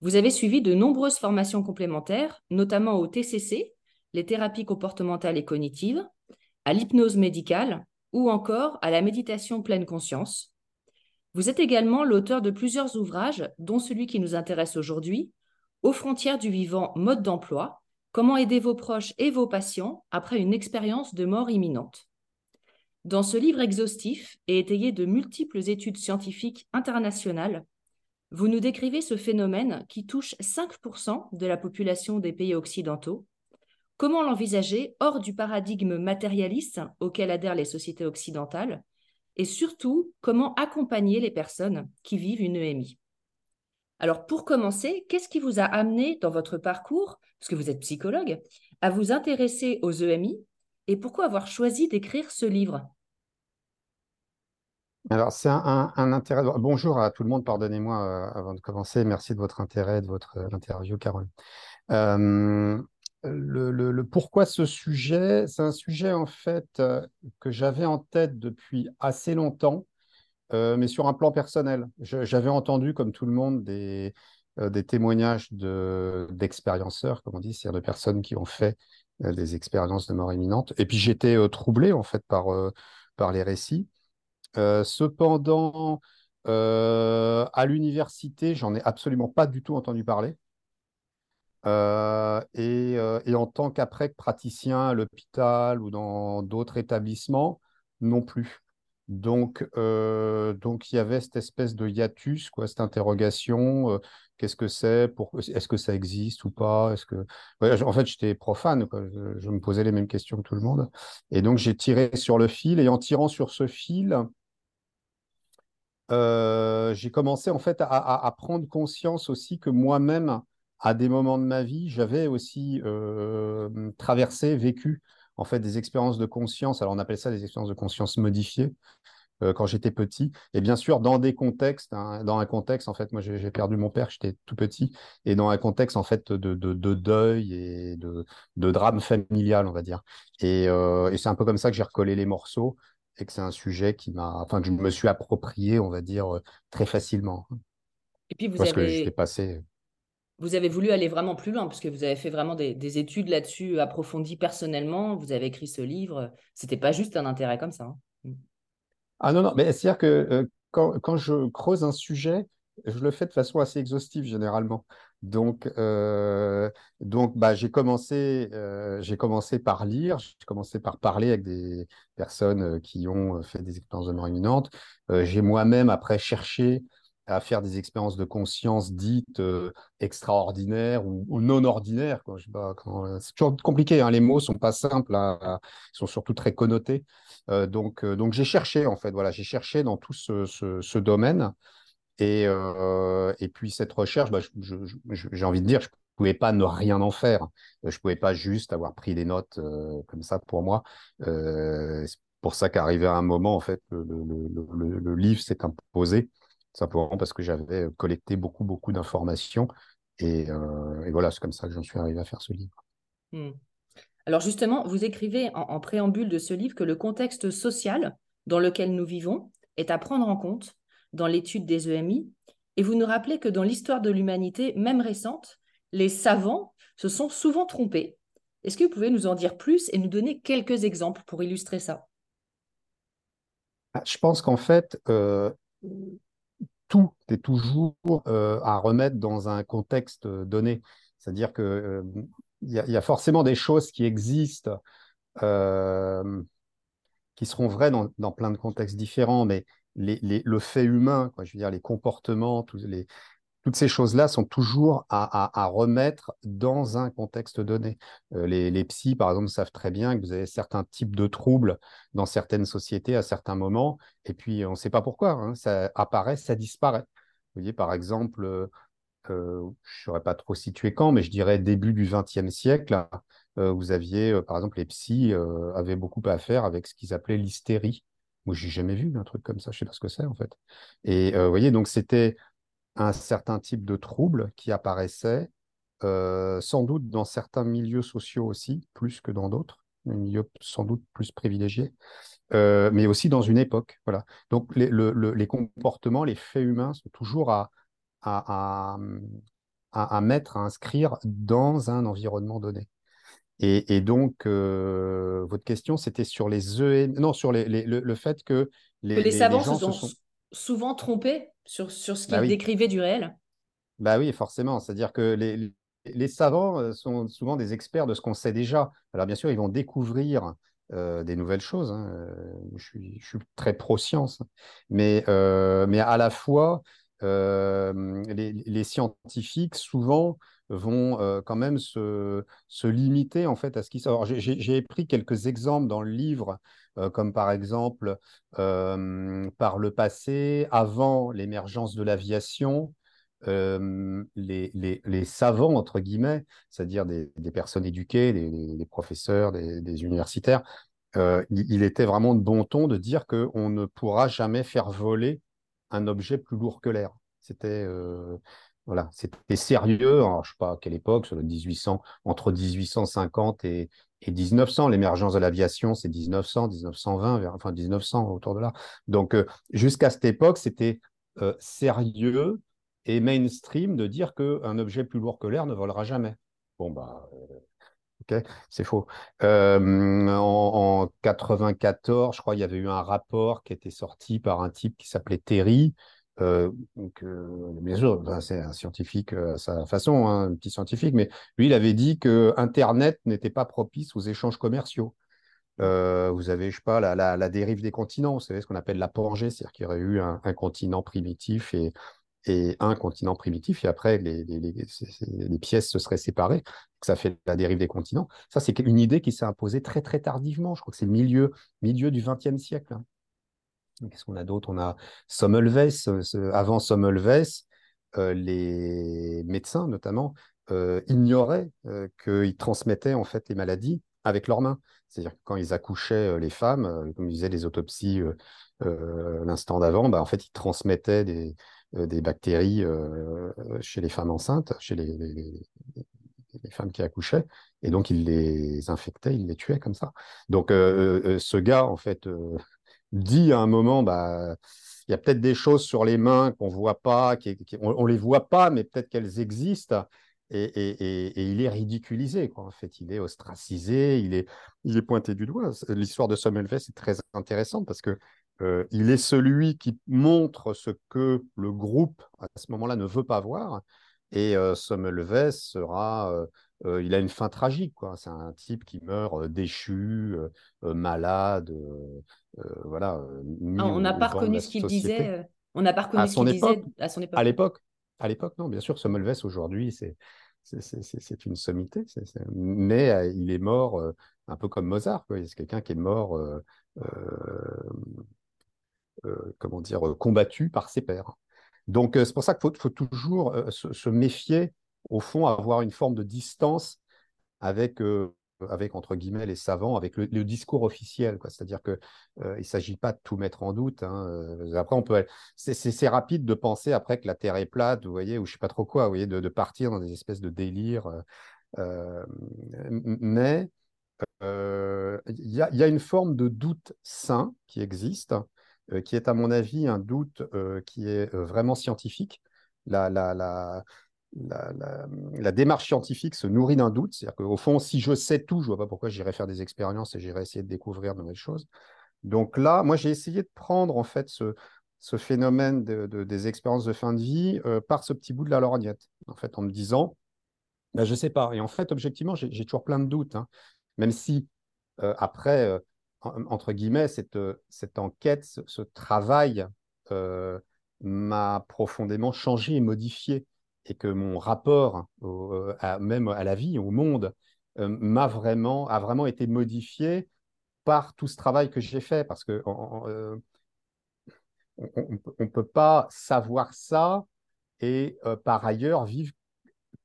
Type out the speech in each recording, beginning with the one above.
Vous avez suivi de nombreuses formations complémentaires, notamment au TCC, les thérapies comportementales et cognitives, à l'hypnose médicale ou encore à la méditation pleine conscience. Vous êtes également l'auteur de plusieurs ouvrages, dont celui qui nous intéresse aujourd'hui, Aux frontières du vivant, mode d'emploi, comment aider vos proches et vos patients après une expérience de mort imminente. Dans ce livre exhaustif et étayé de multiples études scientifiques internationales, vous nous décrivez ce phénomène qui touche 5% de la population des pays occidentaux. Comment l'envisager hors du paradigme matérialiste auquel adhèrent les sociétés occidentales? Et surtout comment accompagner les personnes qui vivent une EMI. Alors pour commencer, qu'est-ce qui vous a amené dans votre parcours, parce que vous êtes psychologue, à vous intéresser aux EMI et pourquoi avoir choisi d'écrire ce livre? Alors, c'est un, intérêt. Bonjour à tout le monde, pardonnez-moi euh, avant de commencer. Merci de votre intérêt, de votre euh, interview, Carole. Euh, le, pourquoi ce sujet? C'est un sujet, en fait, que j'avais en tête depuis assez longtemps, mais sur un plan personnel. J'avais entendu, comme tout le monde, des, des témoignages d'expérienceurs, comme on dit, c'est-à-dire de personnes qui ont fait des expériences de mort imminente. Et puis, j'étais troublé, en fait, par, par les récits. Euh, cependant, euh, à l'université, j'en ai absolument pas du tout entendu parler. Euh, et, en tant qu'après praticien à l'hôpital ou dans d'autres établissements, non plus. Donc, donc il y avait cette espèce de hiatus, quoi, cette interrogation. Qu'est-ce que c'est Est-ce que ça existe ou pas? Est-ce que En fait, j'étais profane. Je, me posais les mêmes questions que tout le monde. Et donc, j'ai tiré sur le fil. Et en tirant sur ce fil, euh, j'ai commencé en fait à, prendre conscience aussi que moi-même, à des moments de ma vie, j'avais aussi euh, traversé, vécu en fait des expériences de conscience. Alors on appelle ça des expériences de conscience modifiées euh, quand j'étais petit. Et bien sûr, dans des contextes, hein, dans un contexte, en fait, moi j'ai perdu mon père, j'étais tout petit, et dans un contexte en fait de, deuil et de, drame familial, on va dire. et c'est un peu comme ça que j'ai recollé les morceaux et que c'est un sujet qui m'a, enfin, que je me suis approprié, on va dire, euh, très facilement. Et puis vous Parce avez... que passé. Vous avez voulu aller vraiment plus loin, parce que vous avez fait vraiment des, études là-dessus approfondies personnellement. Vous avez écrit ce livre. C'était pas juste un intérêt comme ça. Hein. Ah non, non, mais c'est-à-dire que euh, quand, quand, je creuse un sujet, je le fais de façon assez exhaustive généralement. Donc, euh, donc bah, j'ai commencé, euh, commencé par lire, j'ai commencé par parler avec des personnes euh, qui ont fait des expériences de mort imminente. j'ai moi-même après cherché à faire des expériences de conscience dites extraordinaires ou, non ordinaires. c'est toujours compliqué, hein, les mots sont pas simples, ils sont surtout très connotés. donc, donc j'ai cherché en fait, voilà, j'ai cherché dans tout ce domaine. Et, euh, et puis cette recherche, bah, j'ai envie de dire, je ne pouvais pas ne rien en faire. Je ne pouvais pas juste avoir pris des notes euh, comme ça pour moi. Euh, c'est pour ça qu'arrivé à un moment, en fait, le, livre s'est imposé, simplement parce que j'avais collecté beaucoup, beaucoup d'informations Et, voilà, c'est comme ça que j'en suis arrivé à faire ce livre. Hmm. Alors justement, vous écrivez en, préambule de ce livre que le contexte social dans lequel nous vivons est à prendre en compte dans l'étude des EMI, et vous nous rappelez que dans l'histoire de l'humanité, même récente, les savants se sont souvent trompés. Est-ce que vous pouvez nous en dire plus et nous donner quelques exemples pour illustrer ça? Ah, Je pense qu'en fait, euh, tout est toujours euh, à remettre dans un contexte donné. C'est-à-dire qu'il euh, y, a forcément des choses qui existent, qui seront vraies dans, plein de contextes différents, mais le fait humain, je veux dire, les comportements, les, toutes ces choses-là sont toujours à, remettre dans un contexte donné. Euh, les, les, psys, par exemple, savent très bien que vous avez certains types de troubles dans certaines sociétés à certains moments, et puis on ne sait pas pourquoi. Hein, ça apparaît, ça disparaît. Vous voyez, par exemple, euh, euh, je ne saurais pas trop situer quand, mais je dirais début du XXe siècle, vous aviez, par exemple, les psys avaient beaucoup à faire avec ce qu'ils appelaient l'hystérie. Moi, j'ai jamais vu un truc comme ça. Je sais pas ce que c'est en fait. Et vous voyez, donc c'était un certain type de trouble qui apparaissait, euh, sans doute dans certains milieux sociaux aussi, plus que dans d'autres, milieux sans doute plus privilégiés, euh, mais aussi dans une époque. Voilà. Donc les, comportements, les faits humains sont toujours à, à, mettre, à inscrire dans un environnement donné. Et, et donc, euh, votre question, c'était sur les EN... non, sur les, le, fait que les, les savants se sont souvent trompés sur, sur ce bah qu'il décrivait du réel Bah oui, forcément. C'est-à-dire que les, les, savants euh, sont souvent des experts de ce qu'on sait déjà. Alors bien sûr, ils vont découvrir euh, des nouvelles choses. Hein. Je, suis, je, suis, très pro-science. Mais, mais à la fois, les, les, scientifiques, souvent, vont quand même se, se, limiter en fait à ce qui Alors j'ai pris quelques exemples dans le livre euh, comme par exemple euh, par le passé, avant l'émergence de l'aviation, euh, les, les, savants, entre guillemets, c'est-à-dire des, personnes éduquées, des, professeurs, des, universitaires, il, était vraiment de bon ton de dire qu'on ne pourra jamais faire voler un objet plus lourd que l'air. C'était voilà, c'était sérieux. Alors, je ne sais pas à quelle époque, sur le 1800, entre 1850 et, et 1900. L'émergence de l'aviation, c'est 1900, 1920, enfin 1900 autour de là. Donc, euh, jusqu'à cette époque, c'était euh, sérieux et mainstream de dire qu'un objet plus lourd que l'air ne volera jamais. Bon, bah, euh, ok, c'est faux. en, en, 94, je crois, il y avait eu un rapport qui était sorti par un type qui s'appelait Terry, euh, donc, euh, bien sûr, c'est un scientifique euh, à sa façon, hein, un petit scientifique, mais lui, il avait dit que Internet n'était pas propice aux échanges commerciaux. vous avez, je sais pas, la, dérive des continents, vous savez ce qu'on appelle la Pangée, c'est-à-dire qu'il y aurait eu un, continent primitif et, et, un continent primitif, et après, les, les, pièces se seraient séparées, ça fait la dérive des continents. Ça, c'est une idée qui s'est imposée très, très tardivement. Je crois que c'est le milieu, milieu du XXe siècle. Hein. Qu'est-ce qu'on a d'autre? On a Sommelweis. Euh, avant Sommelweis, euh, les médecins notamment euh, ignoraient qu'ils transmettaient en fait les maladies avec leurs mains. C'est-à-dire que quand ils accouchaient les femmes, comme ils disaient les autopsies l'instant d'avant, bah, en fait ils transmettaient des, des bactéries chez les femmes enceintes, chez les, les, femmes qui accouchaient, et donc ils les infectaient, ils les tuaient comme ça. Donc ce gars en fait dit à un moment, bah, il y a peut-être des choses sur les mains qu'on ne voit pas, on ne les voit pas, mais peut-être qu'elles existent. Et, il est ridiculisé, quoi. en fait. Il est ostracisé, il est, il est pointé du doigt. L'histoire de Sommelweis est très intéressante parce que euh, il est celui qui montre ce que le groupe, à ce moment-là, ne veut pas voir. Et euh, sera euh, euh, il a une fin tragique. C'est un type qui meurt euh, déchu, euh, malade, voilà. Ah, on n'a pas reconnu ce qu'il disait. On n'a pas reconnu ce qu'il disait à son époque. À l'époque, à l'époque, non, bien sûr, Sommelweis aujourd'hui, c'est c'est une sommité, mais il est mort un peu comme Mozart. C'est quelqu'un qui est mort, comment dire, combattu par ses pairs. Donc c'est pour ça qu'il faut, toujours se, méfier au fond, avoir une forme de distance avec euh, avec entre guillemets les savants, avec le, discours officiel. C'est-à-dire qu'il euh, ne s'agit pas de tout mettre en doute. Hein. Euh, après, c'est rapide de penser après que la Terre est plate, vous voyez, ou je ne sais pas trop quoi, vous voyez, de, partir dans des espèces de délires. mais il y, a une forme de doute sain qui existe, qui est à mon avis un doute qui est vraiment scientifique. La, la, la, démarche scientifique se nourrit d'un doute. C'est-à-dire qu'au fond, si je sais tout, je ne vois pas pourquoi j'irais faire des expériences et j'irais essayer de découvrir de nouvelles choses. Donc là, moi, j'ai essayé de prendre en fait ce, phénomène de, des expériences de fin de vie euh, par ce petit bout de la lorgnette, en fait, en me disant, ben, je ne sais pas. Et en fait, objectivement, j'ai toujours plein de doutes, hein. même si euh, après, euh, entre guillemets, cette, enquête, ce travail m'a profondément changé et modifié et que mon rapport euh, même à la vie, au monde, euh, m'a vraiment, a vraiment été modifié par tout ce travail que j'ai fait. Parce que euh, on ne peut pas savoir ça et par ailleurs vivre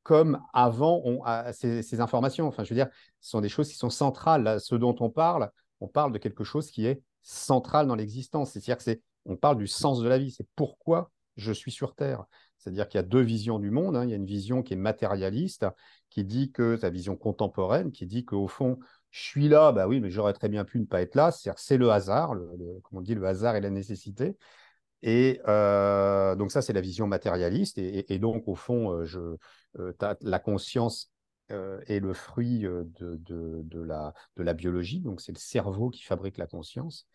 comme avant ces, informations. Enfin, je veux dire, ce sont des choses qui sont centrales. Ce dont on parle, on parle de quelque chose qui est central dans l'existence. C'est-à-dire que on parle du sens de la vie. C'est pourquoi je suis sur Terre. C'est-à-dire qu'il y a deux visions du monde. Hein. Il y a une vision qui est matérialiste, qui dit que, sa vision contemporaine, qui dit qu'au fond, je suis là, bah oui, mais j'aurais très bien pu ne pas être là. C'est le hasard, le, comme on dit, le hasard et la nécessité. Et euh, donc ça, c'est la vision matérialiste. Et, donc, au fond, euh, euh, la conscience est le fruit de, de, la, de la biologie. Donc, c'est le cerveau qui fabrique la conscience.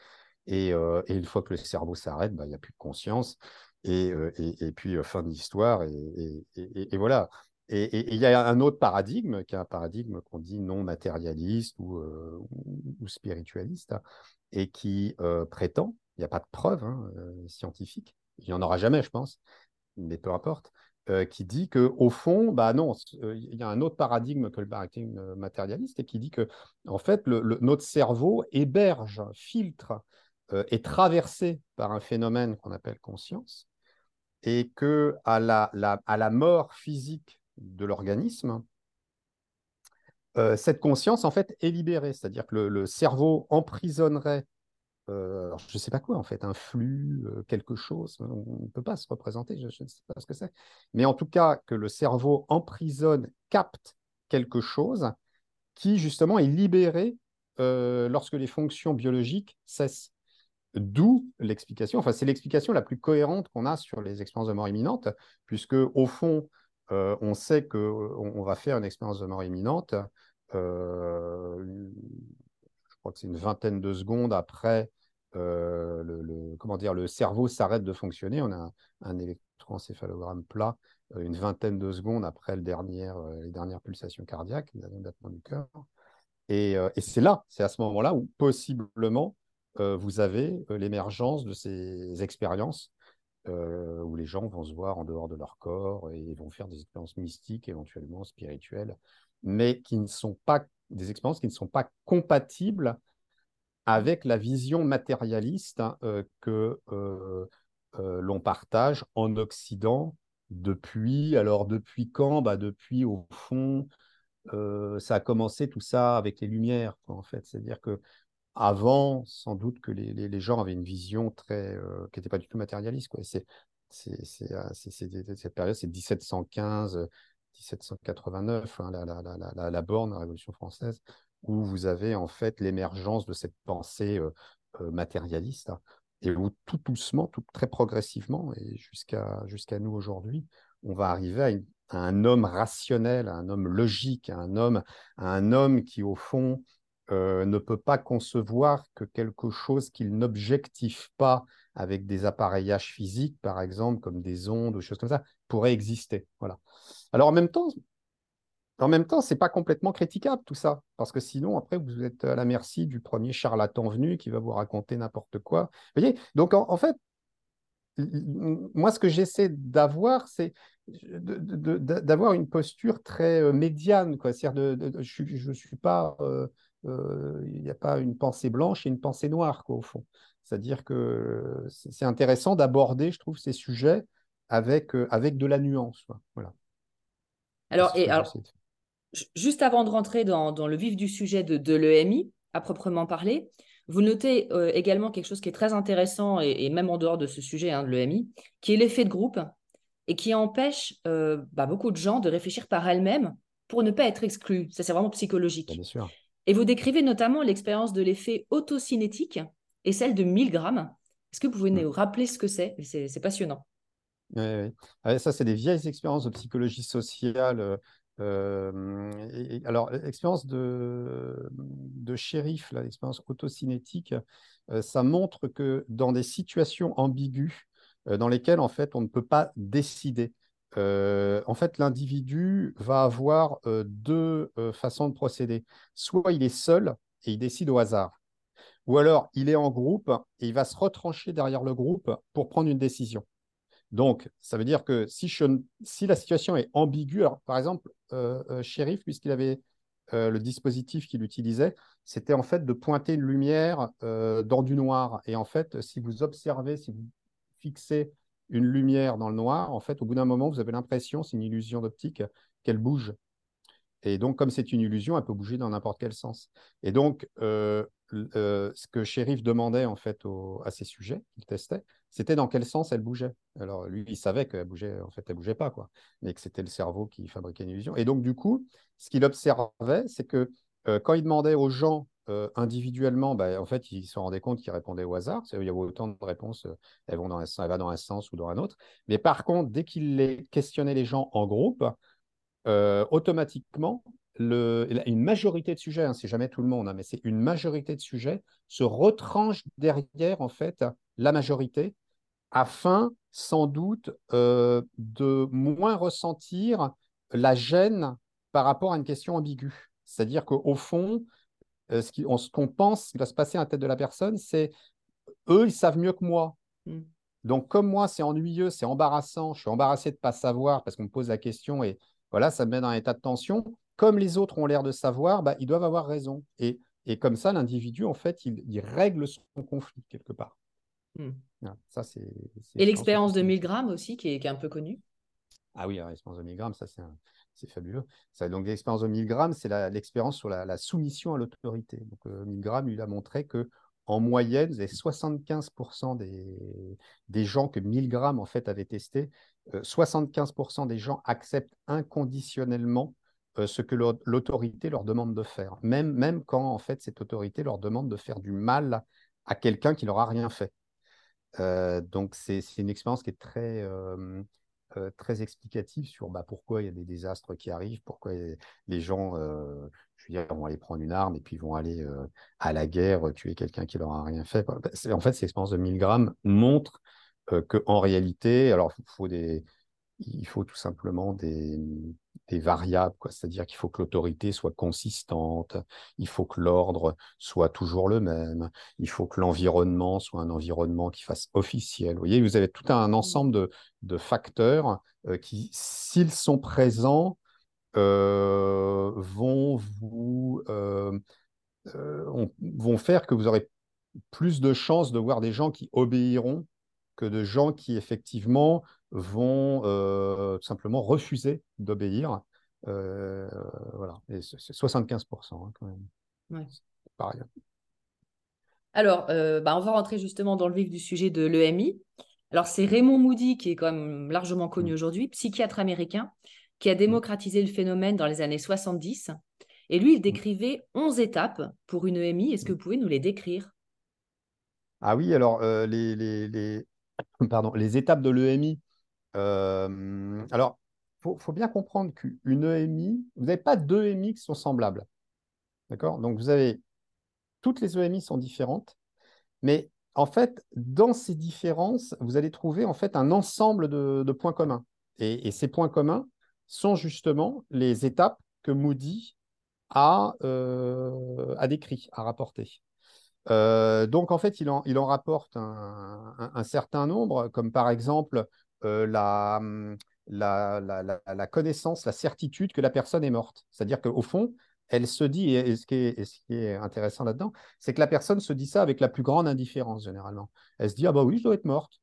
Et, une fois que le cerveau s'arrête, bah, il n'y a plus de conscience. Euh, et, puis euh, fin de l'histoire, et, voilà. Et il y a un autre paradigme, qui est un paradigme qu'on dit non matérialiste ou, euh, spiritualiste, hein, et qui prétend, il n'y a pas de preuve hein, scientifique, il n'y en aura jamais, je pense, mais peu importe, qui dit que au fond, bah non, il y a un autre paradigme que le paradigme matérialiste, et qui dit que en fait, notre cerveau héberge, filtre, est traversé par un phénomène qu'on appelle conscience, et que à la, mort physique de l'organisme, euh, cette conscience en fait est libérée, c'est-à-dire que le, cerveau emprisonnerait, euh, je ne sais pas quoi fait, un flux, euh, quelque chose, on ne peut pas se représenter, je, ne sais pas ce que c'est, mais en tout cas que le cerveau emprisonne, capte quelque chose qui justement est libéré lorsque les fonctions biologiques cessent. D'où l'explication, enfin c'est l'explication la plus cohérente qu'on a sur les expériences de mort imminente, puisque au fond, euh, on sait qu'on on va faire une expérience de mort imminente, euh, je crois que c'est une vingtaine de secondes après euh, le, comment dire, le cerveau s'arrête de fonctionner, on a un, électroencéphalogramme plat une vingtaine de secondes après les dernières pulsations cardiaques, les derniers battements du cœur. Et, et c'est là, c'est à ce moment-là où possiblement vous avez euh, l'émergence de ces expériences euh, où les gens vont se voir en dehors de leur corps et vont faire des expériences mystiques, éventuellement spirituelles, mais qui ne sont pas des expériences qui ne sont pas compatibles avec la vision matérialiste hein, que l'on partage en Occident depuis. Alors depuis quand? Bah, Depuis au fond, ça a commencé tout ça avec les Lumières, en fait. C'est-à-dire que avant, sans doute que les, gens avaient une vision très, euh, qui n'était pas du tout matérialiste. Quoi. C'est, euh, cette période, c'est 1715, 1789, hein, la, la, la, la, Révolution française, où vous avez en fait l'émergence de cette pensée euh, matérialiste, hein, et où tout doucement, très progressivement, et jusqu'à nous aujourd'hui, on va arriver à, un homme rationnel, à un homme logique, un homme, à un homme qui, au fond, euh, ne peut pas concevoir que quelque chose qu'il n'objective pas avec des appareillages physiques, par exemple, comme des ondes ou choses comme ça, pourrait exister. Voilà. Alors en même temps, en même temps, c'est pas complètement critiquable tout ça, parce que sinon, après, vous êtes à la merci du premier charlatan venu qui va vous raconter n'importe quoi. Vous voyez Donc en, fait, moi, ce que j'essaie d'avoir, c'est d'avoir une posture très euh, médiane. C'est-à-dire, je ne suis pas euh, il n'y a pas une pensée blanche et une pensée noire, quoi, au fond. C'est-à-dire que c'est intéressant d'aborder, je trouve, ces sujets avec, euh, avec de la nuance. Voilà. Alors, et alors, Juste avant de rentrer dans, le vif du sujet de, l'EMI, à proprement parler, vous notez euh, également quelque chose qui est très intéressant, et, même en dehors de ce sujet hein, de l'EMI, qui est l'effet de groupe, et qui empêche euh, bah, beaucoup de gens de réfléchir par elles-mêmes pour ne pas être exclus. Ça, c'est vraiment psychologique. Bien sûr. Et vous décrivez notamment l'expérience de l'effet autocinétique et celle de Milgram. Est-ce que vous pouvez nous rappeler ce que c'est? C'est passionnant. Oui, oui. Ah, ça, c'est des vieilles expériences de psychologie sociale. Euh, euh, alors, l'expérience de, de shérif, l'expérience autocinétique, euh, ça montre que dans des situations ambiguës, dans lesquelles en fait on ne peut pas décider, en fait l'individu va avoir deux façons de procéder. Soit il est seul et il décide au hasard, ou alors il est en groupe et il va se retrancher derrière le groupe pour prendre une décision. Donc, ça veut dire que si, la situation est ambiguë, par exemple, Sheriff, puisqu'il avait le dispositif qu'il utilisait, c'était en fait de pointer une lumière dans du noir. Et en fait, si vous observez, si vous fixez une lumière dans le noir, en fait, au bout d'un moment, vous avez l'impression, c'est une illusion d'optique, qu'elle bouge. Et donc, comme c'est une illusion, elle peut bouger dans n'importe quel sens. Et donc, euh, ce que Sheriff demandait en fait à ces sujets qu'il testait, c'était dans quel sens elle bougeait. Alors lui, il savait qu'elle bougeait, en fait, elle bougeait pas, quoi, mais que c'était le cerveau qui fabriquait une illusion. Et donc du coup, ce qu'il observait, c'est que euh, quand il demandait aux gens individuellement, bah, en fait, ils se rendaient compte qu'ils répondaient au hasard. Il y avait autant de réponses, elles vont dans un, dans un sens ou dans un autre. Mais par contre, dès qu'il questionnait les gens en groupe, automatiquement, une majorité de sujets, hein, c'est jamais tout le monde, hein, mais c'est une majorité de sujets se retranche derrière en fait la majorité afin sans doute de moins ressentir la gêne par rapport à une question ambiguë. C'est-à-dire qu'au fond, euh, ce qu'on pense qui va se passer à la tête de la personne, c'est eux, ils savent mieux que moi. Mm. Donc, comme moi, c'est ennuyeux, c'est embarrassant, je suis embarrassé de ne pas savoir parce qu'on me pose la question et voilà, ça me met dans un état de tension comme les autres ont l'air de savoir, bah, ils doivent avoir raison. Et, et comme ça, l'individu, en fait, il, règle son conflit quelque part. Hmm. ça, c'est, et l'expérience de Milgram aussi, qui est, qui est, un peu connue? Ah oui, l'expérience de Milgram, ça, c'est, fabuleux. Ça, donc, l'expérience de Milgram, c'est l'expérience sur la, soumission à l'autorité. Donc, euh, Milgram, il a montré que en moyenne, vous avez 75% des, gens que Milgram en fait avait testé, 75% euh, des gens acceptent inconditionnellement euh, ce que l'autorité leur demande de faire, même, même quand en fait cette autorité leur demande de faire du mal à quelqu'un qui leur a rien fait. Donc c'est une expérience qui est très, euh, très explicative sur bah, pourquoi il y a des désastres qui arrivent, pourquoi les gens, dire, vont aller prendre une arme et puis vont aller à la guerre tuer quelqu'un qui leur a rien fait. Bah, en fait, cette expérience de Milgram montre qu'en réalité, alors faut des, il faut tout simplement des, des variables, c'est-à-dire qu'il faut que l'autorité soit consistante, il faut que l'ordre soit toujours le même, il faut que l'environnement soit un environnement qui fasse officiel. Vous voyez, vous avez tout un mmh. ensemble de, de facteurs euh, qui, s'ils sont présents, euh, vont vous euh, vont faire que vous aurez plus de chances de voir des gens qui obéiront que de gens qui effectivement vont euh, simplement refuser d'obéir. Euh, voilà, et c'est 75% hein, quand même. Ouais. Pareil. Alors, euh, bah, on va rentrer justement dans le vif du sujet de l'EMI. Alors, c'est Raymond Moody, qui est quand même largement connu mm. aujourd'hui, psychiatre américain, qui a mm. démocratisé le phénomène dans les années 70. Et lui, il mm. décrivait 11 étapes pour une EMI. Est-ce que vous pouvez nous les décrire? Ah oui, alors les, les, les, pardon, les étapes de l'EMI, euh, alors, il faut, bien comprendre qu'une EMI, vous n'avez pas deux EMI qui sont semblables. D'accord? Donc, vous avez. Toutes les EMI sont différentes, mais en fait, dans ces différences, vous allez trouver en fait un ensemble de, points communs. Et, ces points communs sont justement les étapes que Moody a, euh, a décrit, a rapporté. Euh, donc, en fait, il en, rapporte un, certain nombre, comme par exemple euh, hum, la, la, connaissance, la certitude que la personne est morte. C'est-à-dire qu'au fond, elle se dit, et ce qui est, ce qui est intéressant là-dedans, c'est que la personne se dit ça avec la plus grande indifférence, généralement. Elle se dit, ah bah oui, je dois être morte.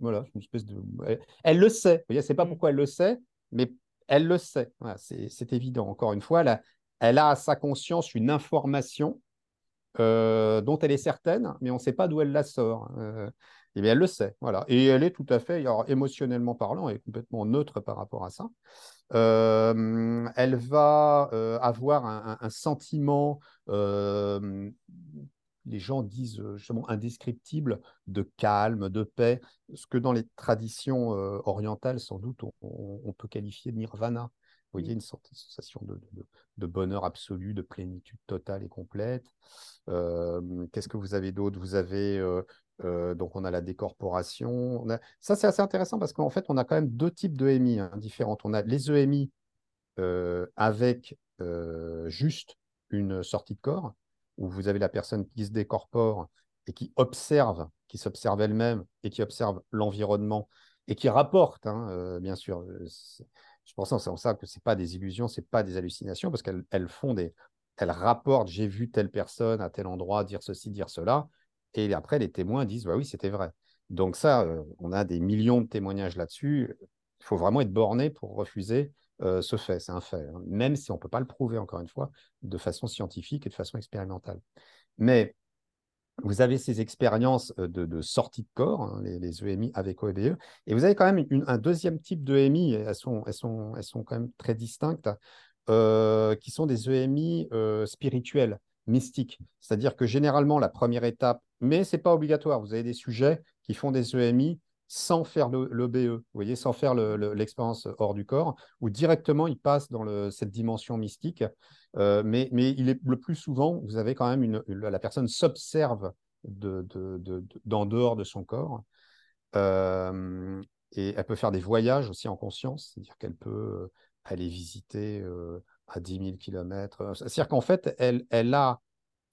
Voilà, une espèce de... Elle, le sait. Vous voyez, c'est pas mmh. pourquoi elle le sait, mais elle le sait, c'est évident. Encore une fois, elle a, à sa conscience une information euh, dont elle est certaine, mais on ne sait pas d'où elle la sort. Euh, et bien, elle le sait, voilà. Et elle est tout à fait, alors, émotionnellement parlant, elle est complètement neutre par rapport à ça. Euh, elle va avoir un, sentiment, les gens disent justement indescriptible, de calme, de paix, ce que dans les traditions orientales, sans doute, on, peut qualifier de nirvana. Vous voyez, une sensation de, bonheur absolu, de plénitude totale et complète. Qu'est-ce que vous avez d'autre? Vous avez, donc on a la décorporation. Ça, c'est assez intéressant parce qu'en fait, on a quand même deux types de EMI hein, différentes. On a les EMI avec juste une sortie de corps, où vous avez la personne qui se décorpore et qui observe, qui s'observe elle-même et qui observe l'environnement et qui rapporte, hein, bien sûr, je pense en ça que ce pas des illusions, ce pas des hallucinations, parce qu'elles font des. Elles rapportent j'ai vu telle personne à tel endroit dire ceci, dire cela. Et après, les témoins disent bah oui, c'était vrai. Donc, ça, euh, on a des millions de témoignages là-dessus. Il faut vraiment être borné pour refuser euh, ce fait. C'est un fait, hein. même si on ne peut pas le prouver, encore une fois, de façon scientifique et de façon expérimentale. Mais vous avez ces expériences euh, de, sortie de corps, hein, les, EMI avec OEBE, e, et vous avez quand même un deuxième type d'EMI, elles sont, elles, sont, elles sont quand même très distinctes, qui sont des EMI euh, spirituels, mystiques. C'est-à-dire que généralement, la première étape, mais ce n'est pas obligatoire, vous avez des sujets qui font des EMI sans faire l'OBE, vous voyez, sans faire l'expérience hors du corps, ou directement ils passent dans cette dimension mystique. Euh, mais, le plus souvent, vous avez quand même la personne s'observe d'en de, dehors de son corps. Euh, et elle peut faire des voyages aussi en conscience, c'est-à-dire qu'elle peut aller visiter euh, à 10 000 km. C'est-à-dire qu'en fait, elle a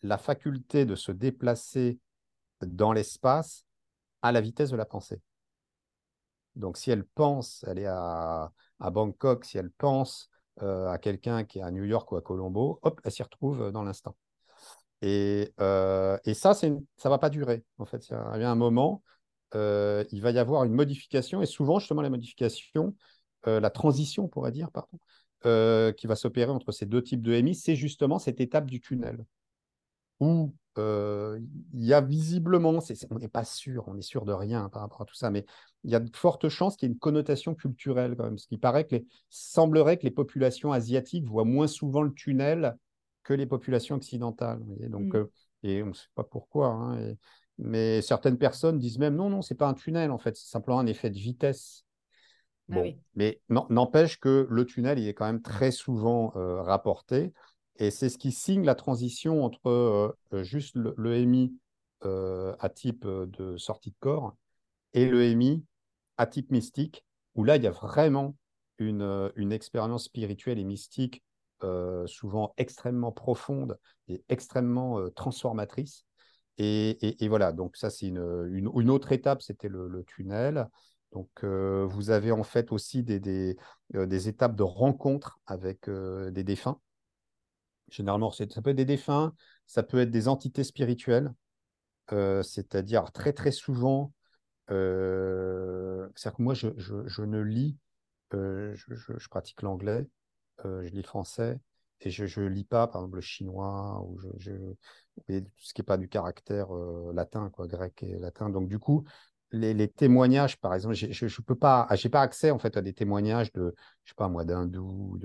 la faculté de se déplacer dans l'espace à la vitesse de la pensée. Donc, si elle pense, elle est à, à Bangkok, si elle pense euh, à quelqu'un qui est à New York ou à Colombo, hop, elle s'y retrouve euh, dans l'instant. Et, euh, et, ça, ça ne va pas durer. En fait, il y a un moment, il va y avoir une modification, et souvent, justement, la modification, la transition, on pourrait dire, pardon, qui va s'opérer entre ces deux types de EMI, c'est justement cette étape du tunnel où il y a visiblement, on n'est pas sûr, on est sûr de rien par rapport à tout ça, mais il y a de fortes chances qu'il y ait une connotation culturelle quand même, ce qui paraît que semblerait que les populations asiatiques voient moins souvent le tunnel que les populations occidentales. donc, mmh. et on ne sait pas pourquoi, hein, mais certaines personnes disent même non, non, c'est pas un tunnel en fait, c'est simplement un effet de vitesse. Ah bon, mais n'empêche que le tunnel, il est quand même très souvent rapporté. Et c'est ce qui signe la transition entre euh, juste euh, à type euh, de sortie de corps et l'EMI à type mystique, où là, il y a vraiment une, expérience spirituelle et mystique souvent extrêmement profonde et extrêmement transformatrice. Et, voilà, donc ça, c'est une, autre étape, c'était le, tunnel. Donc, vous avez en fait aussi des étapes de rencontre avec des défunts. Généralement, ça peut être des défunts, ça peut être des entités spirituelles, euh, c'est-à-dire très très souvent, euh, c'est-à-dire que moi je, ne lis, euh, je, pratique l'anglais, je lis le français, et je ne lis pas par exemple le chinois ou je, tout ce qui n'est pas du caractère latin, quoi, grec et latin. Donc du coup, les, témoignages, par exemple, je ne peux pas, j'ai pas accès en fait à des témoignages de, je sais pas moi, d'hindous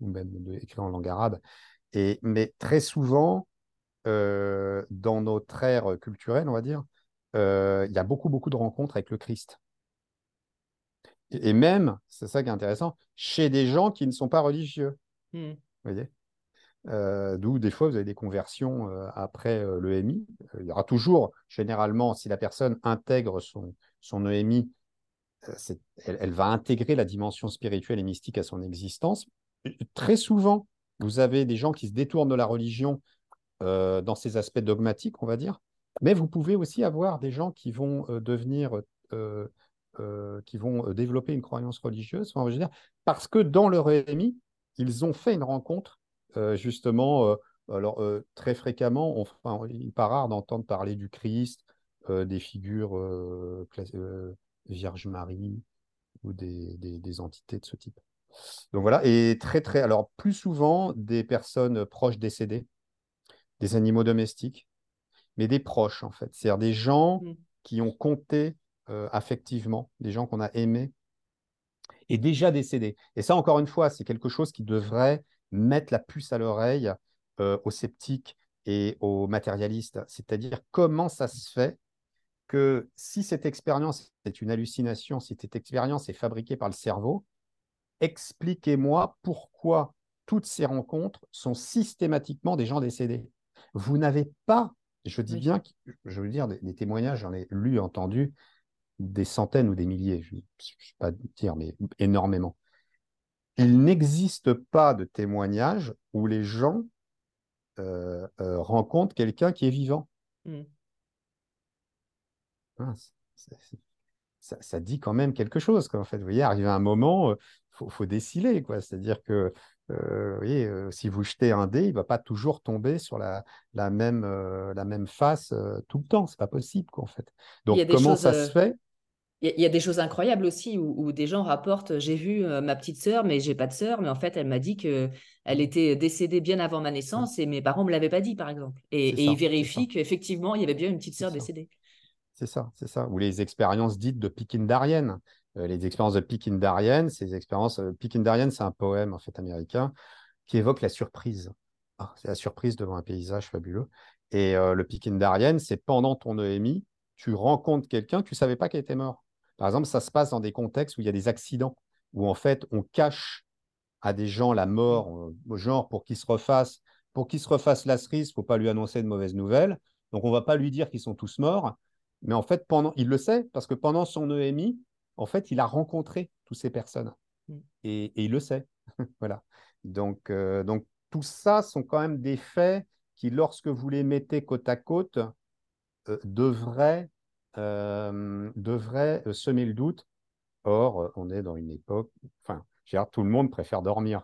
ou même de, en langue arabe mais très souvent, euh, dans notre ère culturelle, on va dire, euh, il y a beaucoup, beaucoup de rencontres avec le Christ. Et, même, c'est ça qui est intéressant, chez des gens qui ne sont pas religieux. Mmh. Vous voyez euh, D'où des fois vous avez des conversions après l'EMI. Il y aura toujours, généralement, si la personne intègre son, son EMI, elle, elle, va intégrer la dimension spirituelle et mystique à son existence. Très souvent, vous avez des gens qui se détournent de la religion euh, dans ces aspects dogmatiques, on va dire, mais vous pouvez aussi avoir des gens qui vont euh, devenir, euh, qui vont développer une croyance religieuse, parce que dans leur EMI, ils ont fait une rencontre, justement, alors très fréquemment, enfin, il n'est pas rare d'entendre parler du Christ, des figures Vierge Marie ou des, entités de ce type. Donc voilà, et très très, alors plus souvent des personnes proches décédées, des animaux domestiques, mais des proches en fait, c'est-à-dire des gens Mm. qui ont compté euh, affectivement, des gens qu'on a aimés et déjà décédés. Et ça, encore une fois, c'est quelque chose qui devrait mettre la puce à l'oreille euh, aux sceptiques et aux matérialistes, c'est-à-dire comment ça se fait que si cette expérience est une hallucination, si cette expérience est fabriquée par le cerveau, expliquez-moi pourquoi toutes ces rencontres sont systématiquement des gens décédés. Vous n'avez pas, je dis Oui. bien, je veux dire, des, des témoignages, j'en ai lu, entendu, des centaines ou des milliers, je ne sais pas dire, mais énormément. Il n'existe pas de témoignage où les gens euh, euh, rencontrent quelqu'un qui est vivant. Mm. Hein, c'est- c'est- ça, ça dit quand même quelque chose. Quoi. En fait, vous voyez, arrivé à un moment, il faut, faut déciler. Quoi. C'est-à-dire que euh, vous voyez, euh, si vous jetez un dé, il ne va pas toujours tomber sur la, la, même, euh, la même face tout le temps. Ce n'est pas possible, quoi, en fait. Donc, comment choses, ça se fait? Il y, a- il y a des choses incroyables aussi où, où des gens rapportent j'ai vu ma petite sœur, mais j'ai pas de sœur, mais en fait, elle m'a dit que elle était décédée bien avant ma naissance et mes parents me l'avaient pas dit, par exemple. Et, C'est et ça, ils vérifient c'est qu'effectivement, il y avait bien une petite C'est sœur décédée. C'est ça, c'est ça. Ou les expériences dites de Pickindarienne. Euh, les expériences de Pickindarienne, ces expériences. Euh, c'est un poème en fait américain qui évoque la surprise. Ah, c'est la surprise devant un paysage fabuleux. Et euh, le Pickindarienne, c'est pendant ton EMI, tu rencontres quelqu'un, tu ne savais pas qu'il était mort. Par exemple, ça se passe dans des contextes où il y a des accidents, où en fait on cache à des gens la mort, euh, genre pour qu'ils se refassent, pour qu'ils se refassent la cerise, il ne faut pas lui annoncer de mauvaises nouvelles. Donc on ne va pas lui dire qu'ils sont tous morts. Mais en fait, pendant, il le sait, parce que pendant son EMI, en fait, il a rencontré toutes ces personnes. Mm. Et, et il le sait. voilà. Donc, euh, donc, tout ça sont quand même des faits qui, lorsque vous les mettez côte à côte, euh, devraient, euh, devraient semer le doute. Or, on est dans une époque, enfin, tout le monde préfère dormir.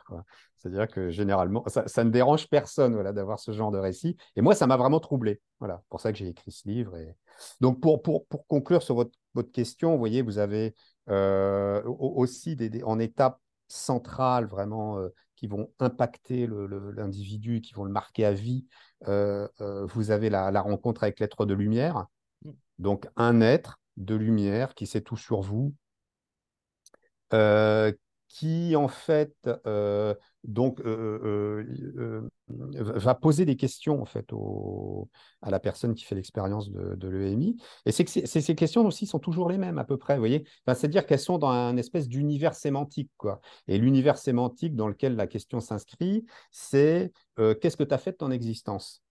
C'est-à-dire que généralement, ça, ne dérange personne voilà, d'avoir ce genre de récit. Et moi, ça m'a vraiment troublé. Voilà, pour ça que j'ai écrit ce livre. Donc, pour, pour, pour conclure sur votre, votre question, vous voyez, vous avez euh, au- aussi des, en étape centrale, vraiment, euh, qui vont impacter l'individu, qui vont le marquer à vie. Euh, vous avez la, rencontre avec l'être de lumière. Donc, un être de lumière qui sait tout sur vous, qui en fait euh, donc euh, euh, va poser des questions en fait à la personne qui fait l'expérience de, l'EMI. Et c'est que ces- questions aussi sont toujours les mêmes à peu près, vous voyez. C'est-à-dire qu'elles sont dans un espèce d'univers sémantique, quoi. Et l'univers sémantique dans lequel la question s'inscrit, c'est qu'est-ce que tu as fait de ton existence?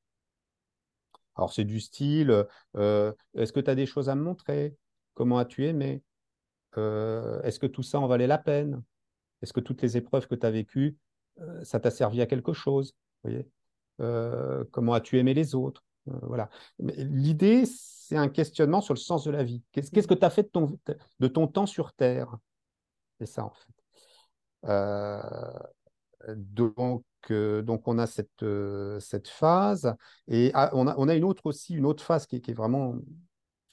Alors, c'est du style, est-ce que tu as des choses à me montrer? Comment as-tu aimé? Est-ce que tout ça en valait la peine? Est-ce que toutes les épreuves que tu as vécues, euh, ça t'a servi à quelque chose? Voyez? Euh, comment as-tu aimé les autres? Euh, voilà. L'idée, c'est un questionnement sur le sens de la vie. Qu'est-ce que tu as fait de ton, de ton temps sur Terre? C'est ça, en fait. Donc, donc, on a cette, cette phase. Et ah, on a, on a une autre aussi, une autre phase qui qui est vraiment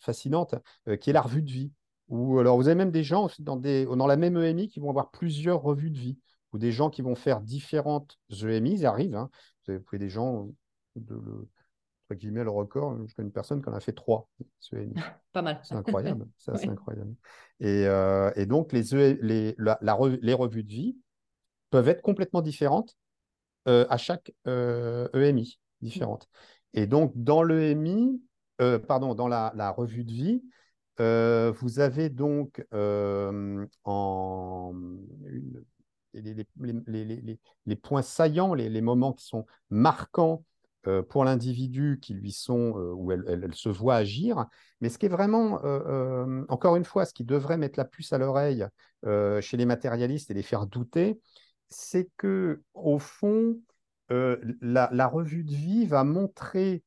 fascinante, qui est la revue de vie. Où, alors, vous avez même des gens aussi dans, des, dans la même EMI qui vont avoir plusieurs revues de vie, ou des gens qui vont faire différentes EMI, ils arrivent. Hein. Vous avez pris des gens, de, le, entre guillemets, le record, je connais une personne qui en a fait trois EMI. Pas mal. C'est incroyable, c'est assez Ouais. incroyable. Et, euh, et donc, les, E- les, la, les revues de vie peuvent être complètement différentes euh, à chaque euh, EMI, différente. Et donc, dans l'EMI, euh, pardon, dans la, la revue de vie, euh, vous avez donc euh, les, points saillants, les, moments qui sont marquants euh, pour l'individu, qui lui sont, où elle, se voit agir. Mais ce qui est vraiment, encore une fois, ce qui devrait mettre la puce à l'oreille chez les matérialistes et les faire douter, c'est que au fond, la, revue de vie va montrer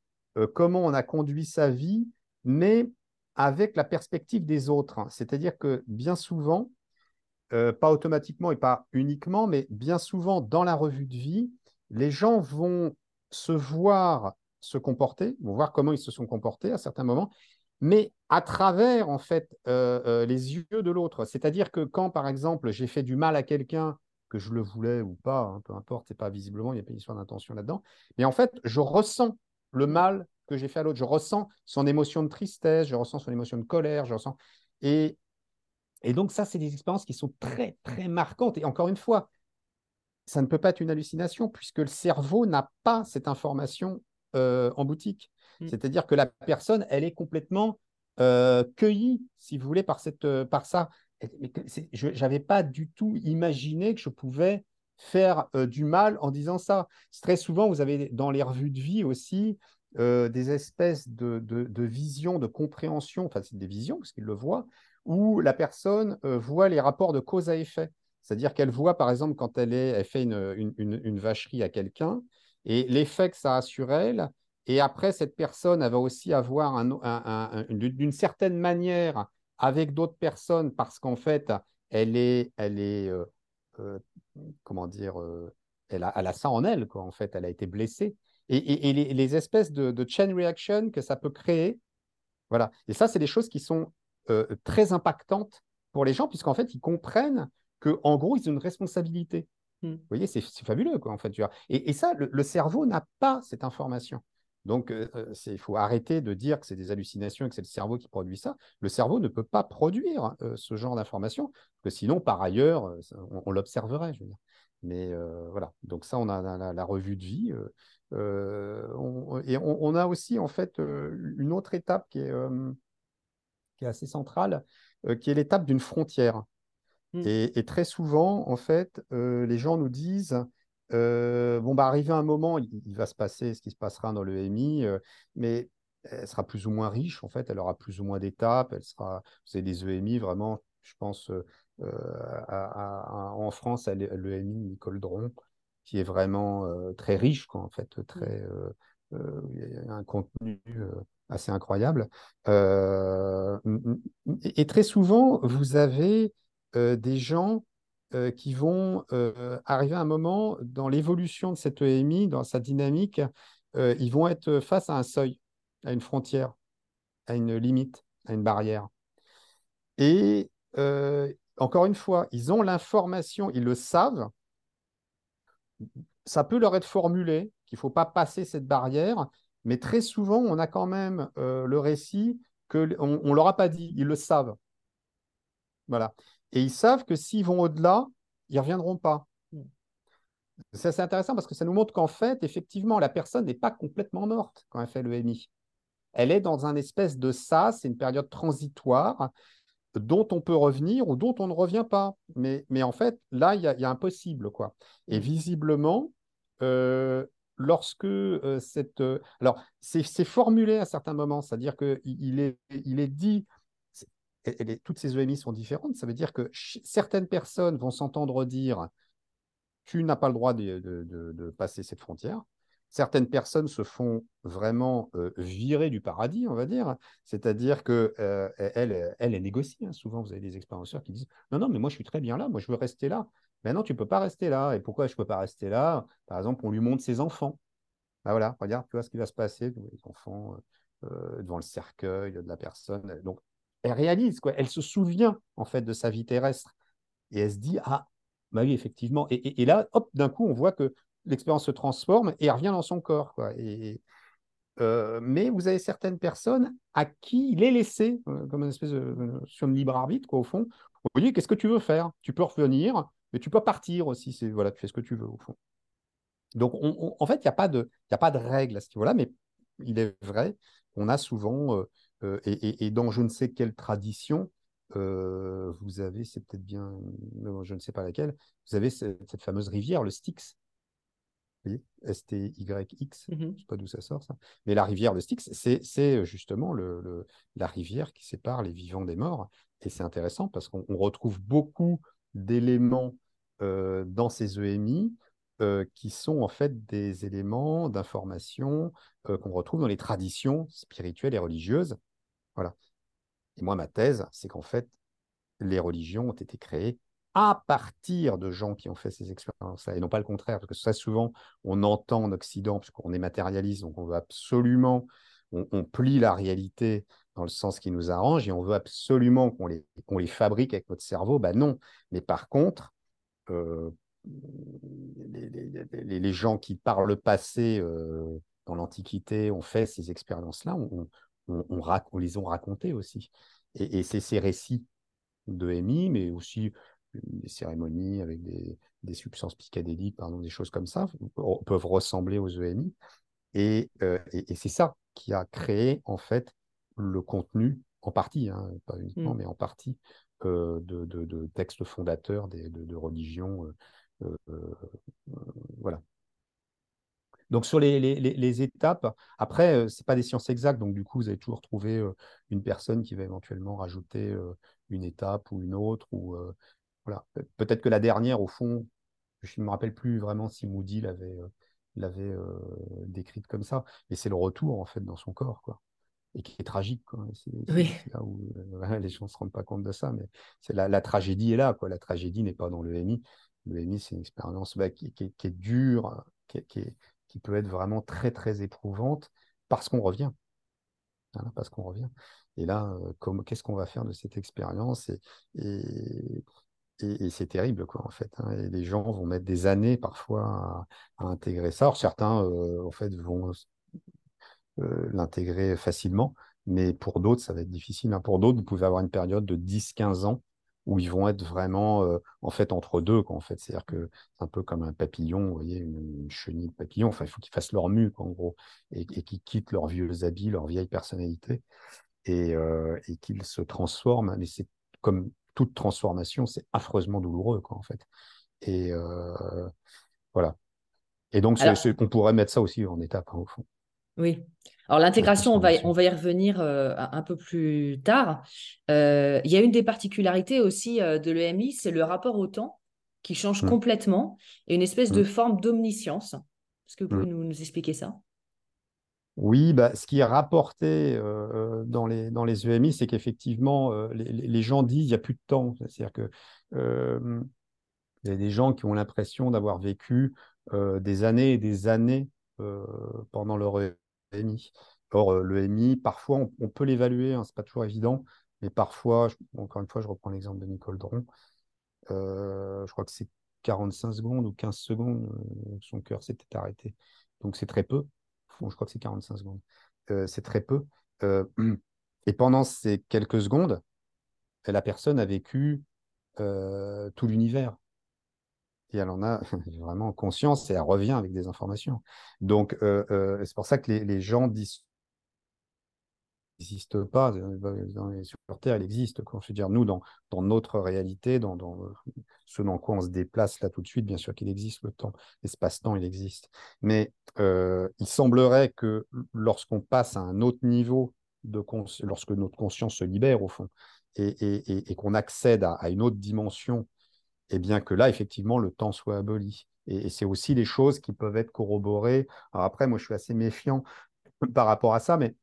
comment on a conduit sa vie, mais avec la perspective des autres. C'est-à-dire que bien souvent, euh, pas automatiquement et pas uniquement, mais bien souvent dans la revue de vie, les gens vont se voir se comporter, vont voir comment ils se sont comportés à certains moments, mais à travers en fait euh, euh, les yeux de l'autre. C'est-à-dire que quand, par exemple, j'ai fait du mal à quelqu'un que je le voulais ou pas, hein, peu importe, c'est pas visiblement, il n'y a pas une histoire d'intention là-dedans. Mais en fait, je ressens le mal que j'ai fait à l'autre. Je ressens son émotion de tristesse, je ressens son émotion de colère, je ressens. Et, et donc, ça, c'est des expériences qui sont très, très marquantes. Et encore une fois, ça ne peut pas être une hallucination puisque le cerveau n'a pas cette information euh, en boutique. Mm. C'est-à-dire que la personne, elle est complètement euh, cueillie, si vous voulez, par, cette, euh, par ça. Je n'avais pas du tout imaginé que je pouvais faire du mal en disant ça. Très souvent, vous avez dans les revues de vie aussi des espèces de, de, visions, de compréhension, enfin c'est des visions parce qu'ils le voient, où la personne voit les rapports de cause à effet. C'est-à-dire qu'elle voit, par exemple, quand elle, est, elle fait une, une, vacherie à quelqu'un, et l'effet que ça a sur elle, et après, cette personne, elle va aussi avoir un, d'une certaine manière avec d'autres personnes parce qu'en fait, elle est, elle est euh, euh, comment dire, euh, elle, a, elle, a, ça en elle, quoi, en fait, elle a été blessée. Et, et, les, espèces de, de, chain reaction que ça peut créer, voilà. Et ça, c'est des choses qui sont très impactantes pour les gens, puisqu'en fait, ils comprennent qu'en gros, ils ont une responsabilité. Hmm. Vous voyez, c'est fabuleux, quoi, en fait. Et, et ça, le cerveau n'a pas cette information. Donc, euh, euh, il faut arrêter de dire que c'est des hallucinations et que c'est le cerveau qui produit ça. Le cerveau ne peut pas produire euh, ce genre d'informations, parce que sinon, par ailleurs, on, l'observerait. Mais voilà, donc ça, on a la, revue de vie. Et on, a aussi, en fait, une autre étape qui est, qui est assez centrale, qui est l'étape d'une frontière. Mmh. Et, et, très souvent, en fait, les gens nous disent euh, bon, bah, arrivé un moment, il, va se passer ce qui se passera dans l'EMI, euh, mais elle sera plus ou moins riche, en fait, elle aura plus ou moins d'étapes, elle sera, c'est des EMI vraiment, je pense, euh, en France, l'EMI Nicole Dron, qui est vraiment très riche, quoi, en fait, très, un contenu assez incroyable. et, très souvent, vous avez des gens qui vont arriver à un moment dans l'évolution de cette EMI, dans sa dynamique, ils vont être face à un seuil, à une frontière, à une limite, à une barrière. Et encore une fois, ils ont l'information, ils le savent. Ça peut leur être formulé qu'il ne faut pas passer cette barrière, mais très souvent, on a quand même le récit qu'on ne leur a pas dit, ils le savent. Voilà. Et ils savent que s'ils vont au-delà, ils ne reviendront pas. Hmm. C'est intéressant parce que ça nous montre qu'en fait, effectivement, la personne n'est pas complètement morte quand elle fait le MI. Elle est dans un espèce de ça, c'est une période transitoire dont on peut revenir ou dont on ne revient pas. Mais, mais en fait, là, il y, a impossible. Quoi. Et hmm. visiblement, euh, lorsque euh, cette... Euh, alors, c'est formulé à certains moments, c'est-à-dire qu'il il est, il est dit toutes ces EMI sont différentes. Ça veut dire que certaines personnes vont s'entendre dire tu n'as pas le droit de, passer cette frontière. Certaines personnes se font vraiment euh, virer du paradis, on va dire. C'est-à-dire que euh, elle, elle, négocie. Hein. Souvent, vous avez des expérienceurs qui disent non, non, mais moi je suis très bien là, moi je veux rester là. Mais non, tu ne peux pas rester là. Et pourquoi je peux pas rester là? Par exemple, on lui montre ses enfants. Ben voilà, regarde, tu vois ce qui va se passer, les enfants euh, devant le cercueil de la personne. Donc, elle réalise, quoi. Elle se souvient, en fait, de sa vie terrestre. Et elle se dit, ah, bah oui, effectivement. Et, là, hop, d'un coup, on voit que l'expérience se transforme et revient dans son corps, quoi. Et, euh, mais vous avez certaines personnes à qui il est laissé, euh, comme une espèce de de libre arbitre, quoi, au fond. On dit, qu'est-ce que tu veux faire? Tu peux revenir, mais tu peux partir aussi. C'est, voilà, tu fais ce que tu veux, au fond. Donc, en fait, il n'y a, pas de, a pas de règle à ce niveau-là, mais il est vrai qu'on a souvent euh, euh, et, dans je ne sais quelle tradition, euh, vous avez, c'est peut-être bien, je ne sais pas laquelle, vous avez cette, fameuse rivière, le Styx. Vous voyez S-T-Y-X, mmh je ne sais pas d'où ça sort ça. Mais la rivière, le Styx, c'est justement le, la rivière qui sépare les vivants des morts. Et c'est intéressant parce qu'on retrouve beaucoup d'éléments euh, dans ces EMI qui sont en fait des éléments d'information qu'on retrouve dans les traditions spirituelles et religieuses voilà. Et moi, ma thèse, c'est qu'en fait, les religions ont été créées à partir de gens qui ont fait ces expériences-là, et non pas le contraire, parce que très souvent, on entend en Occident, parce qu'on est matérialiste, donc on veut absolument, on, plie la réalité dans le sens qui nous arrange, et on veut absolument qu'on les, les fabrique avec notre cerveau. Ben non. Mais par contre, euh, les, gens qui, par le passé, dans l'Antiquité, ont fait ces expériences-là, on, on, les ont racontées aussi. Et, c'est ces récits de EMI, mais aussi des cérémonies avec des, substances psychédéliques, pardon, des choses comme ça, peuvent ressembler aux EMI. Et, et, c'est ça qui a créé, en fait, le contenu, en partie, hein, pas uniquement, mmh. mais en partie, de, de, textes fondateurs de, de religions. voilà. Donc sur les, les, étapes, après, ce n'est pas des sciences exactes, donc du coup, vous allez toujours trouver une personne qui va éventuellement rajouter une étape ou une autre. Ou, voilà. Peut-être que la dernière, au fond, je ne me rappelle plus vraiment si Moody l'avait l'avait décrite comme ça, mais c'est le retour en fait dans son corps. Quoi et qui est tragique. Quoi. oui. là où les gens ne se rendent pas compte de ça, mais c'est la, la, tragédie est là. Quoi. La tragédie n'est pas dans le MI. Le MI, c'est une expérience bah, qui, qui, est dure, qui, peut être vraiment très, très éprouvante parce qu'on revient. parce qu'on revient. Et là, euh, qu'est-ce qu'on va faire de cette expérience et, et, et, c'est terrible, quoi, en fait. Hein. Et les gens vont mettre des années parfois à, intégrer ça. Alors, certains, euh, en fait, vont euh, l'intégrer facilement, mais pour d'autres, ça va être difficile. Hein. Pour d'autres, vous pouvez avoir une période de 10-15 ans où ils vont être vraiment euh, en fait entre deux. Quoi, en fait. C'est-à-dire que c'est un peu comme un papillon, vous voyez, une, chenille de papillon. Enfin, il faut qu'ils fassent leur mue, quoi, en gros, et, qu'ils quittent leurs vieux habits, leur vieille personnalité, et, et qu'ils se transforment. Mais c'est comme toute transformation, c'est affreusement douloureux, quoi, en fait. Et euh, voilà. Et donc, on pourrait mettre ça aussi en étape, hein, au fond. Oui. Alors l'intégration, on va, on va y revenir euh, un peu plus tard. Euh, il y a une des particularités aussi euh, de l'EMI, c'est le rapport au temps qui change mmh. complètement et une espèce de mmh. forme d'omniscience. Est-ce que vous pouvez mmh. nous, expliquer ça? Oui, bah, ce qui est rapporté dans, les, EMI, c'est qu'effectivement, les, gens disent qu'il n'y a plus de temps. C'est-à-dire qu'il y a des gens qui ont l'impression d'avoir vécu des années et des années pendant leur EMI. Or, euh, le MI, parfois, on, peut l'évaluer, hein, ce n'est pas toujours évident, mais parfois, encore une fois, je reprends l'exemple de Nicole Dron, je crois que c'est 45 secondes ou 15 secondes, son cœur s'était arrêté. Donc, c'est très peu. Je crois que c'est 45 secondes. c'est très peu. et pendant ces quelques secondes, la personne a vécu tout l'univers et elle en a vraiment conscience et elle revient avec des informations. Donc, euh, euh, c'est pour ça que les gens disent n'existe pas sur Terre, il existe. Quoi. Je veux dire, nous, dans, dans notre réalité, dans, dans, ce dans quoi on se déplace là tout de suite, bien sûr qu'il existe le temps, l'espace-temps, il existe. Mais euh, il semblerait que lorsqu'on passe à un autre niveau de lorsque notre conscience se libère au fond et, et, et, qu'on accède à, une autre dimension et bien que là, effectivement, le temps soit aboli. Et, c'est aussi des choses qui peuvent être corroborées. Alors après, moi, je suis assez méfiant par rapport à ça, mais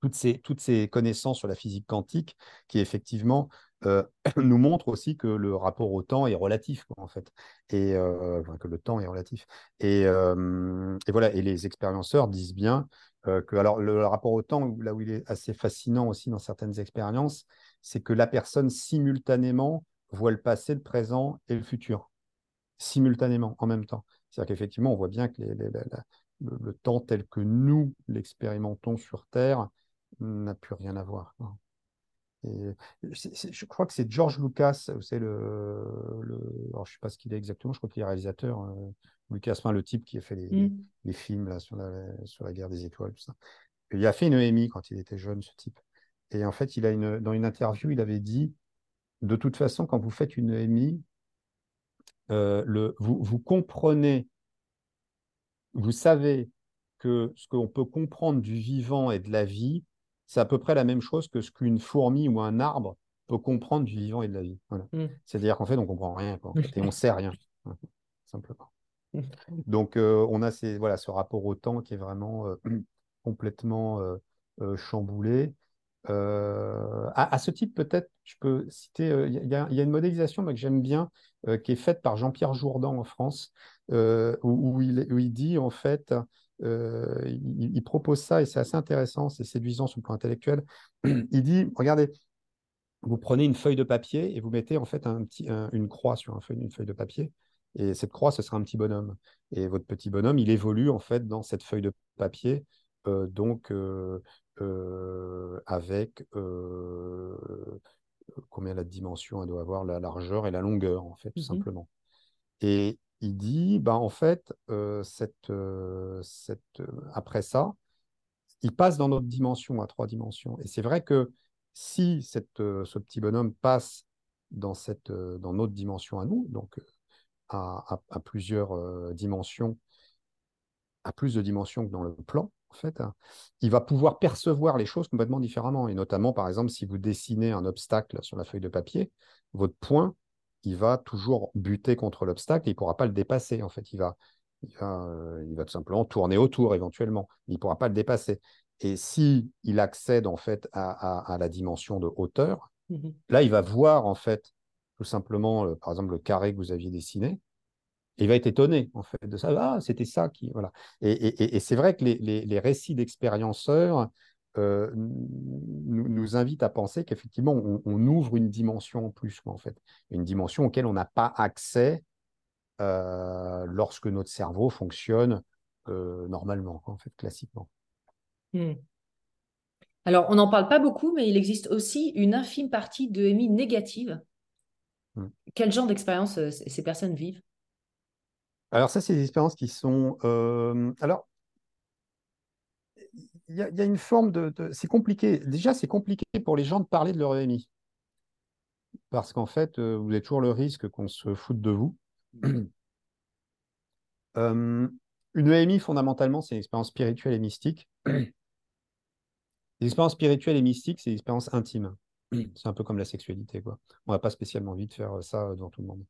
toutes ces, connaissances sur la physique quantique qui, effectivement, euh, nous montrent aussi que le rapport au temps est relatif, en fait, et euh, que le temps est relatif. Euh, et, voilà, et les expérienceurs disent bien que, alors, le, rapport au temps, là où il est assez fascinant aussi dans certaines expériences, c'est que la personne simultanément voit le passé, le présent et le futur, simultanément, en même temps. C'est-à-dire qu'effectivement, on voit bien que le, temps tel que nous l'expérimentons sur Terre n'a plus rien à voir. Et je crois que c'est George Lucas, c'est le, alors je ne sais pas ce qu'il est exactement, je crois qu'il est réalisateur, euh, Lucas, le type qui a fait les, mm. films là, sur, la, sur la guerre des étoiles, tout ça. il a fait une EMI quand il était jeune, ce type. Et en fait, il a une, dans une interview, il avait dit de toute façon, quand vous faites une EMI, euh, le, vous, vous, comprenez, vous savez que ce qu'on peut comprendre du vivant et de la vie, c'est à peu près la même chose que ce qu'une fourmi ou un arbre peut comprendre du vivant et de la vie. Mm. C'est-à-dire qu'en fait, on ne comprend rien, et on ne sait rien, simplement. Donc, euh, on a ces, voilà, ce rapport au temps qui est vraiment euh, complètement chamboulé. Euh, à, ce type, peut-être, je peux citer, il y, a une modélisation que j'aime bien, qui est faite par Jean-Pierre Jourdan en France, euh, où, il, dit, en fait, il, propose ça, et c'est assez intéressant, c'est séduisant sur le plan intellectuel. il dit, regardez, vous prenez une feuille de papier et vous mettez en fait un petit, une croix sur un feuille, une feuille de papier, Et cette croix, ce sera un petit bonhomme. Et votre petit bonhomme, il évolue en fait dans cette feuille de papier, donc avec combien la dimension elle doit avoir, la largeur et la longueur, en fait, tout mmh simplement. Et il dit, bah, en fait, cette, cette, après ça, il passe dans notre dimension, à trois dimensions. Et c'est vrai que si cette, ce petit bonhomme passe dans, cette, dans notre dimension à nous, donc à, plusieurs dimensions, à plus de dimensions que dans le plan, en fait, hein, il va pouvoir percevoir les choses complètement différemment. Et notamment, par exemple, si vous dessinez un obstacle sur la feuille de papier, votre point, il va toujours buter contre l'obstacle et il ne pourra pas le dépasser. En fait, il va, il va, euh, il va tout simplement tourner autour éventuellement. Il ne pourra pas le dépasser. Et si il accède en fait à, la dimension de hauteur, mmh là, il va voir en fait tout simplement, euh, par exemple, le carré que vous aviez dessiné il va être étonné en fait de ça. Ah, c'était ça qui voilà. Et, c'est vrai que les, récits d'expérienceurs euh, nous, invitent à penser qu'effectivement on, ouvre une dimension en plus en fait, une dimension auquel on n'a pas accès euh, lorsque notre cerveau fonctionne euh, normalement en fait classiquement. Hmm. Alors on n'en parle pas beaucoup, mais il existe aussi une infime partie de EMI négative. Hmm. Quel genre d'expérience ces personnes vivent? Alors ça, c'est des expériences qui sont... Euh, alors, il y, a une forme de... C'est compliqué. Déjà, c'est compliqué pour les gens de parler de leur EMI. Parce qu'en fait, euh, vous avez toujours le risque qu'on se foute de vous. Euh, une EMI, fondamentalement, c'est une expérience spirituelle et mystique. L'expérience spirituelle et mystique, c'est une expérience intime. C'est un peu comme la sexualité. Quoi. On n'a pas spécialement envie de faire ça devant tout le monde.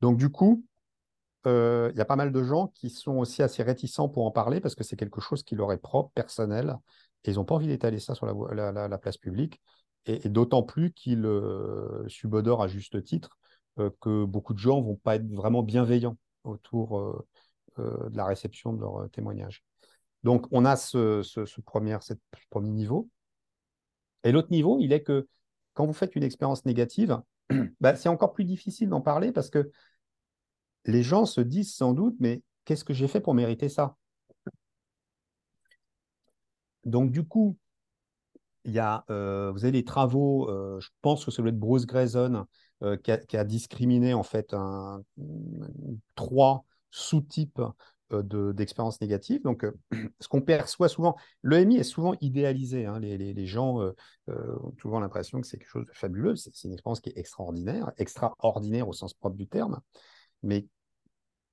Donc, du coup, il y a pas mal de gens qui sont aussi assez réticents pour en parler parce que c'est quelque chose qui leur est propre, personnel, et ils n'ont pas envie d'étaler ça sur la, place publique, et, d'autant plus qu'ils subodorent à juste titre que beaucoup de gens vont pas être vraiment bienveillants autour de la réception de leur témoignage. Donc, on a ce, premier, premier niveau. Et l'autre niveau, il est que quand vous faites une expérience négative, bah, c'est encore plus difficile d'en parler parce que les gens se disent sans doute, mais qu'est-ce que j'ai fait pour mériter ça? Donc, du coup, il y a, euh, vous avez des travaux, euh, je pense que ça doit être Bruce Grayson, euh, qui, a, discriminé en fait trois sous-types d'expériences négatives. Donc, ce qu'on perçoit souvent, l'EMI est souvent idéalisé. Hein. les, gens ont souvent l'impression que c'est quelque chose de fabuleux. C'est une expérience qui est extraordinaire, extraordinaire au sens propre du terme. Mais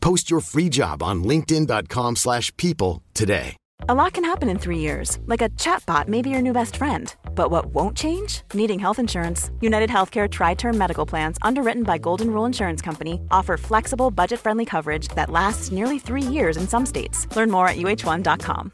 Post your free job on linkedin.com slash people today. A lot can happen in three years. Like a chatbot may be your new best friend. But what won't change? Needing health insurance. United Healthcare Tri-Term Medical Plans, underwritten by Golden Rule Insurance Company, offer flexible, budget-friendly coverage that lasts nearly three years in some states. Learn more at uh1.com.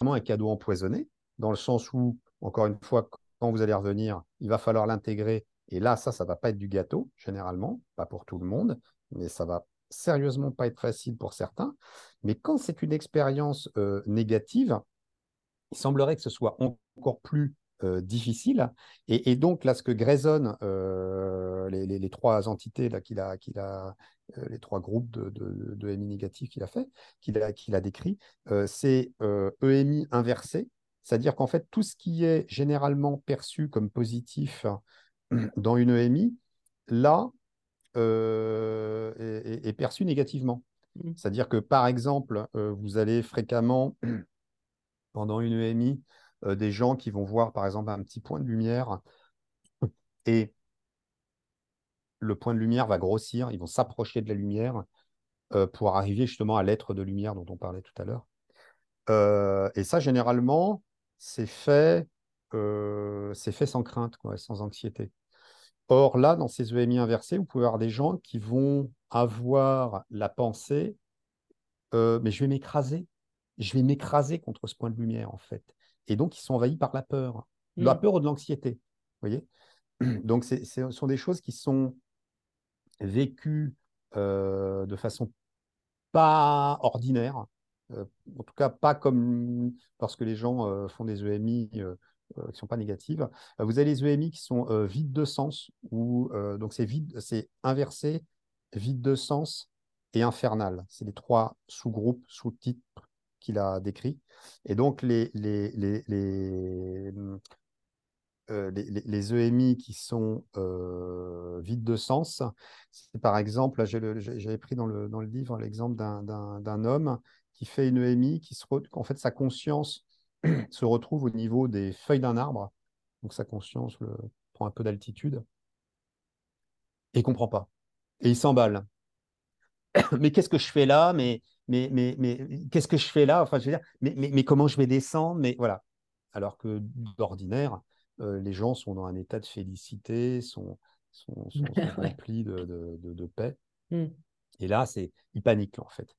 Un cadeau empoisonné, dans le sens où, encore une fois, quand vous allez revenir, il va falloir l'intégrer Et là, ça, ça va pas être du gâteau, généralement, pas pour tout le monde, mais ça va sérieusement pas être facile pour certains. Mais quand c'est une expérience euh, négative, il semblerait que ce soit encore plus euh, difficile. Et, donc, là, ce que Grayson, euh, les, trois entités qu'il a, a les trois groupes de, EMI négatifs qu'il a fait, qu'il a, a décrit, c'est EMI e inversé, c'est-à-dire qu'en fait, tout ce qui est généralement perçu comme positif dans une EMI, là, euh, est, perçu négativement. Mmh. C'est-à-dire que, par exemple, euh, vous allez fréquemment, pendant une EMI, euh, des gens qui vont voir, par exemple, un petit point de lumière et le point de lumière va grossir, ils vont s'approcher de la lumière pour arriver justement à l'être de lumière dont on parlait tout à l'heure. et ça, généralement, c'est fait, fait sans crainte, quoi, sans anxiété. Or, là, dans ces EMI inversés, vous pouvez avoir des gens qui vont avoir la pensée, euh, mais je vais m'écraser, je vais m'écraser contre ce point de lumière, en fait. Et donc, ils sont envahis par la peur, de la Mm. peur ou de l'anxiété. Vous voyez? Donc, ce sont des choses qui sont vécues euh, de façon pas ordinaire, euh, en tout cas pas comme lorsque les gens font des EMI qui ne sont pas négatives. Euh, vous avez les EMI qui sont euh, vides de sens, ou euh, donc c'est vide, c'est inversé, vide de sens et infernal. C'est les trois sous-groupes, sous-titres qu'il a décrits. Et donc les, les, les, les, euh, les, EMI qui sont euh, vides de sens, c'est par exemple, j'avais pris dans le, dans le livre l'exemple d'un- homme qui fait une EMI, qui se en fait sa conscience se retrouve au niveau des feuilles d'un arbre, donc sa conscience le- prend un peu d'altitude, et il comprend pas. Et il s'emballe. mais qu'est-ce que je fais là? Mais, mais, mais, mais qu'est-ce que je fais là? Enfin, je veux dire, mais, mais, mais comment je vais descendre? Mais voilà. Alors que d'ordinaire, euh, les gens sont dans un état de félicité, sont, sont, sont, sont Ouais. remplis de, de, de- de paix. Mm. Et là, c'est, ils paniquent en fait.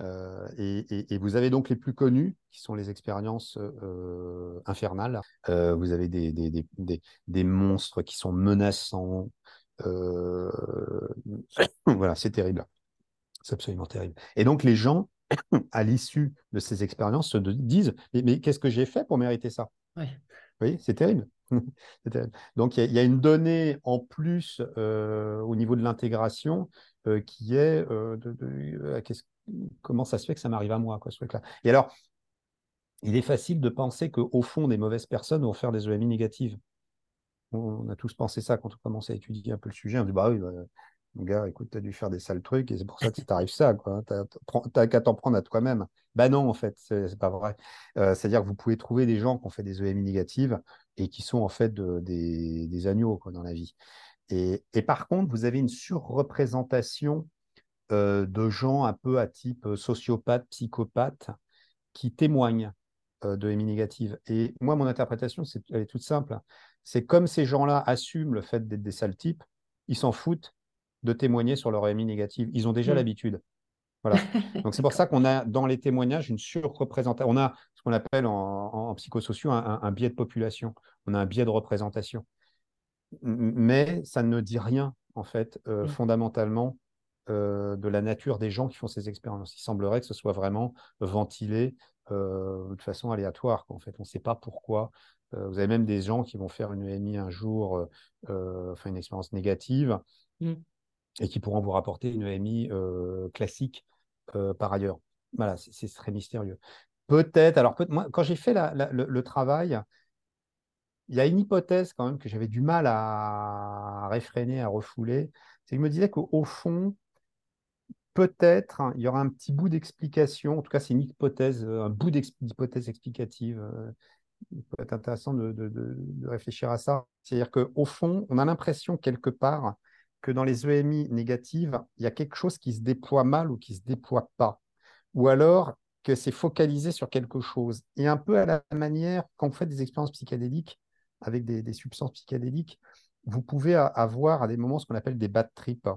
Euh, et, et- et vous avez donc les plus connus, qui sont les expériences euh, infernales. Euh, vous avez des, des, des, des, des monstres qui sont menaçants. Voilà, c'est terrible. C'est absolument terrible. Et donc, les gens, à l'issue de ces expériences, se disent Mais, mais qu'est-ce que j'ai fait pour mériter ça? Vous voyez, c'est terrible. Donc, il y, a- il y a une donnée en plus euh, au niveau de l'intégration euh, qui est euh, de, de- comment ça se fait que ça m'arrive à moi, quoi, ce truc-là. Et alors, il est facile de penser qu'au fond, des mauvaises personnes vont faire des EMI négatives. On a tous pensé ça quand on commence à étudier un peu le sujet. On dit, bah oui, bah, mon gars, écoute, tu as dû faire des sales trucs et c'est pour ça que t'arrive ça. Tu n'as qu'à t'en prendre à toi-même. Bah non, en fait, c'est pas vrai. Euh, C'est-à-dire que vous pouvez trouver des gens qui ont fait des EMI négatives et qui sont en fait de- des, agneaux quoi, dans la vie. Et par contre, vous avez une surreprésentation euh, de gens un peu à type euh, sociopathe, psychopathe, qui témoignent euh, de EMI négative. Et moi, mon interprétation, c'est, elle est toute simple. C'est comme ces gens-là assument le fait d'être des sales types, ils s'en foutent de témoigner sur leur EMI négative. Ils ont déjà Mm. l'habitude. Voilà. Donc c'est pour ça qu'on a dans les témoignages une surreprésentation. On a ce qu'on appelle en, en, en psychosociaux un, un- un biais de population. On a un biais de représentation. Mais ça ne dit rien, en fait, euh, Mm. fondamentalement, euh, de la nature des gens qui font ces expériences. Il semblerait que ce soit vraiment ventilé euh, de façon aléatoire. quoi. En fait, on ne sait pas pourquoi. Euh, vous avez même des gens qui vont faire une EMI un jour, enfin une expérience négative, Mm. et qui pourront vous rapporter une EMI classique par ailleurs. Voilà, c'est très mystérieux. Peut-être, alors peut moi, quand j'ai fait la- la- le, le travail, il y a une hypothèse quand même que j'avais du mal à réfréner, à refouler. C'est que je me disais qu'au fond, peut-être hein, il y aura un petit bout d'explication, en tout cas c'est une hypothèse, euh, un bout d'hypothèse explicative. euh, il peut être intéressant de, réfléchir à ça. C'est-à-dire qu'au fond, on a l'impression quelque part que dans les EMI négatives, il y a quelque chose qui se déploie mal ou qui se déploie pas. Ou alors que c'est focalisé sur quelque chose. Et un peu à la manière, quand vous faites des expériences psychédéliques avec des, des substances psychédéliques, vous pouvez avoir à des moments ce qu'on appelle des bad trips,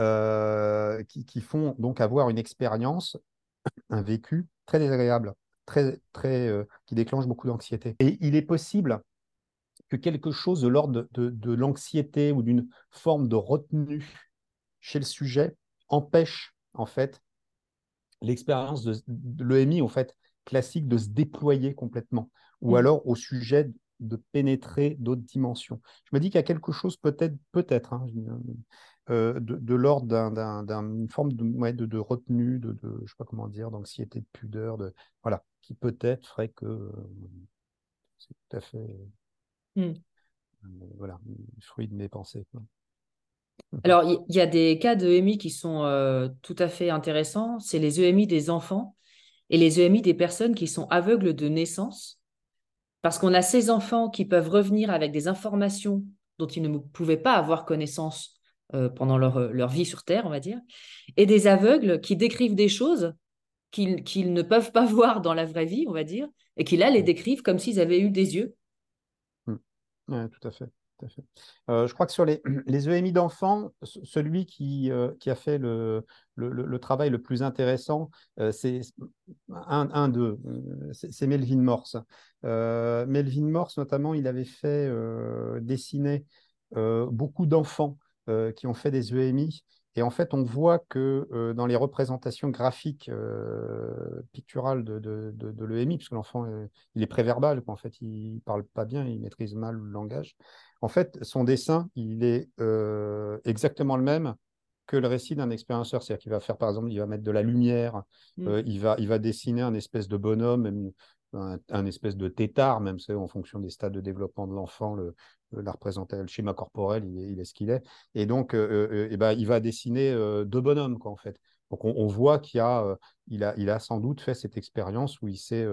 euh, qui, qui font donc avoir une expérience, un vécu très désagréable, très, très, euh, qui déclenche beaucoup d'anxiété. Et il est possible que quelque chose de l'ordre de, de- de l'anxiété ou d'une forme de retenue chez le sujet empêche en fait l'expérience de, de l'EMI en fait classique de se déployer complètement ou Mm. alors au sujet de pénétrer d'autres dimensions. Je me dis qu'il y a quelque chose peut-être peut-être hein, de, de l'ordre d'un- d'un- d'une forme de, ouais, de, de retenue, de, je sais pas comment dire, d'anxiété, de pudeur, de voilà, qui peut-être ferait que euh, c'est tout à fait Mm. euh, voilà, fruit de mes pensées. quoi. Alors, il y, y a des cas de EMI qui sont euh, tout à fait intéressants. C'est les EMI des enfants et les EMI des personnes qui sont aveugles de naissance. Parce qu'on a ces enfants qui peuvent revenir avec des informations dont ils ne pouvaient pas avoir connaissance euh, pendant leur, leur vie sur Terre, on va dire, et des aveugles qui décrivent des choses qu'ils qu'ils ne peuvent pas voir dans la vraie vie, on va dire, et qui là les décrivent comme s'ils avaient eu des yeux. Ouais, tout à fait. Tout tout à fait. Euh, je crois que sur les, les EMI d'enfants, celui qui, euh, qui a fait le, le, le, travail le plus intéressant, euh, c'est un, un d'eux, c'est Melvin Morse. Melvin Morse, notamment, il avait fait dessiner beaucoup d'enfants qui ont fait des EMI et en fait, on voit que euh, dans les représentations graphiques euh, picturales de, de, de, l'EMI, puisque l'enfant euh, il est préverbal, en fait, il ne parle pas bien, il maîtrise mal le langage. En fait, son dessin, il est exactement le même que le récit d'un expérienceur. C'est-à-dire qu'il va faire, par exemple, il va mettre de la lumière, mmh. il, va, il va dessiner un espèce de bonhomme, un, espèce de tétard, même en fonction des stades de développement de l'enfant, le, la représenter, le schéma corporel, il est, ce qu'il est. Et donc, euh, euh, eh ben, il va dessiner euh, deux bonhommes, quoi, en fait. Donc, on, voit qu'il a, il a, sans doute fait cette expérience où il s'est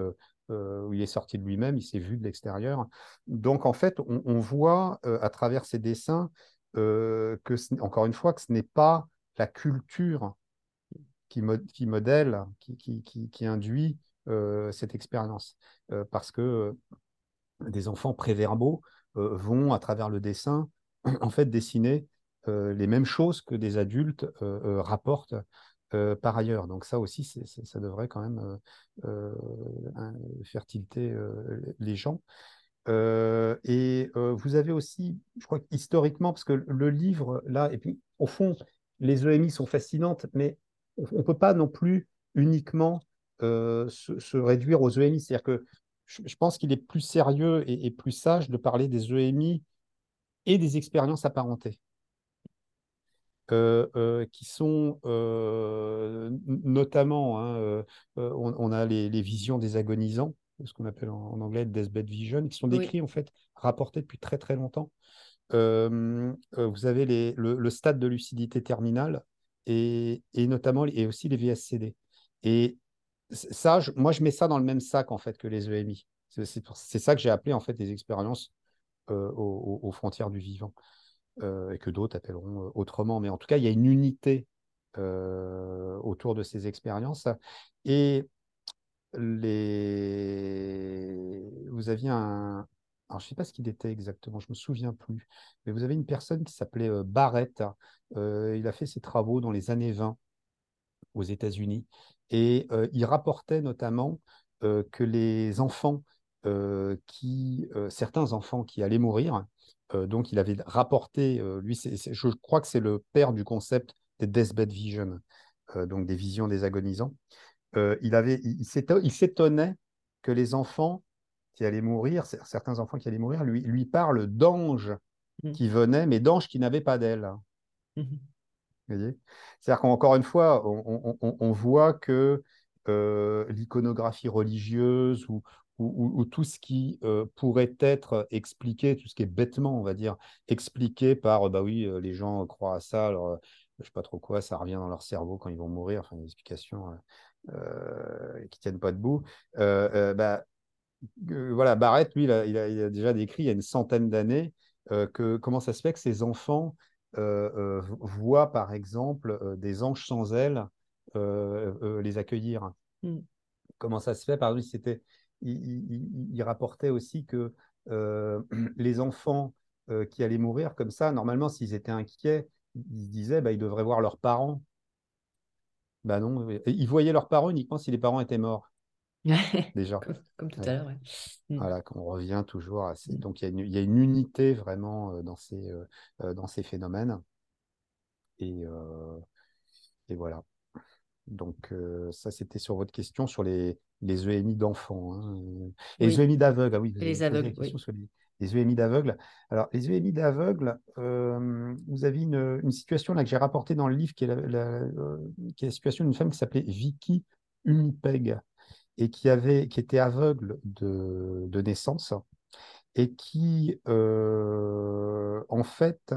où il est sorti de lui-même, il s'est vu de l'extérieur. Donc, en fait, on, voit à travers ces dessins que, encore une fois, que ce n'est pas la culture qui, modèle, qui, induit cette expérience. parce que des enfants préverbaux euh, vont, à travers le dessin, en fait dessiner euh, les mêmes choses que des adultes euh, rapportent par ailleurs. Donc ça aussi, ça devrait quand même tilter les gens. et vous avez aussi, je crois historiquement, parce que le livre, là, et puis au fond, les EMI sont fascinantes, mais on ne peut pas non plus uniquement se, se, réduire aux EMI. C'est-à-dire que je, pense qu'il est plus sérieux et, plus sage de parler des EMI et des expériences apparentées. Euh, euh, qui sont euh, notamment, hein, on, a les, visions des agonisants, ce qu'on appelle en, anglais deathbed vision, qui sont décrits en fait, rapportés depuis très très longtemps. vous avez les, le, stade de lucidité terminale et, et, notamment et aussi les VSCD. Et ça, moi, je mets ça dans le même sac en fait que les EMI. C'est ça que j'ai appelé en fait des expériences euh, aux, frontières du vivant euh, et que d'autres appelleront euh, autrement. Mais en tout cas, il y a une unité autour de ces expériences. Et les... vous aviez un. Alors, je ne sais pas ce qu'il était exactement, je ne me souviens plus. Mais vous avez une personne qui s'appelait Barrett. il a fait ses travaux dans les années 20 aux États-Unis. Et euh, il rapportait notamment euh, que les enfants euh, qui, certains enfants qui allaient mourir, donc il avait rapporté, lui, je crois que c'est le père du concept des deathbed vision, donc des visions des agonisants. il, avait, il, s'étonnait que les enfants qui allaient mourir, certains enfants qui allaient mourir, lui, lui parlent d'anges mmh. qui venaient, mais d'anges qui n'avaient pas d'ailes. Mmh c'est-à-dire qu'encore une fois, on, voit que euh, l'iconographie religieuse ou, ou, tout ce qui euh, pourrait être expliqué, tout ce qui est bêtement, on va dire, expliqué par, bah oui, euh, les gens croient à ça, alors je sais pas trop quoi, ça revient dans leur cerveau quand ils vont mourir, enfin, des explications qui tiennent pas debout. bah, voilà, Barrett, lui, il a, il a, déjà décrit il y a une centaine d'années que comment ça se fait que ces enfants euh, euh, voit par exemple euh, des anges sans ailes les accueillir. Mm. Comment ça se fait? Par exemple, c'était, il, rapportait aussi que les enfants qui allaient mourir comme ça, normalement, s'ils étaient inquiets, ils se disaient bah, ils devraient voir leurs parents. Bah non, ils voyaient leurs parents uniquement si les parents étaient morts. Déjà. Comme, tout à l'heure, mm. Voilà, qu'on revient toujours à ces... Mm. Donc, il y, a une unité vraiment dans ces, dans ces phénomènes. Et, et voilà. Donc, ça, c'était sur votre question sur les, les EMI d'enfants. Hein. Et les EMI d'aveugles, ah oui. les aveugles, les, EMI d'aveugles. Alors, les EMI d'aveugles, vous avez une, une, situation là que j'ai rapportée dans le livre qui est la, qui est la situation d'une femme qui s'appelait Vicky Umipeg et qui, avait, qui était aveugle de, de naissance et qui, euh, en fait,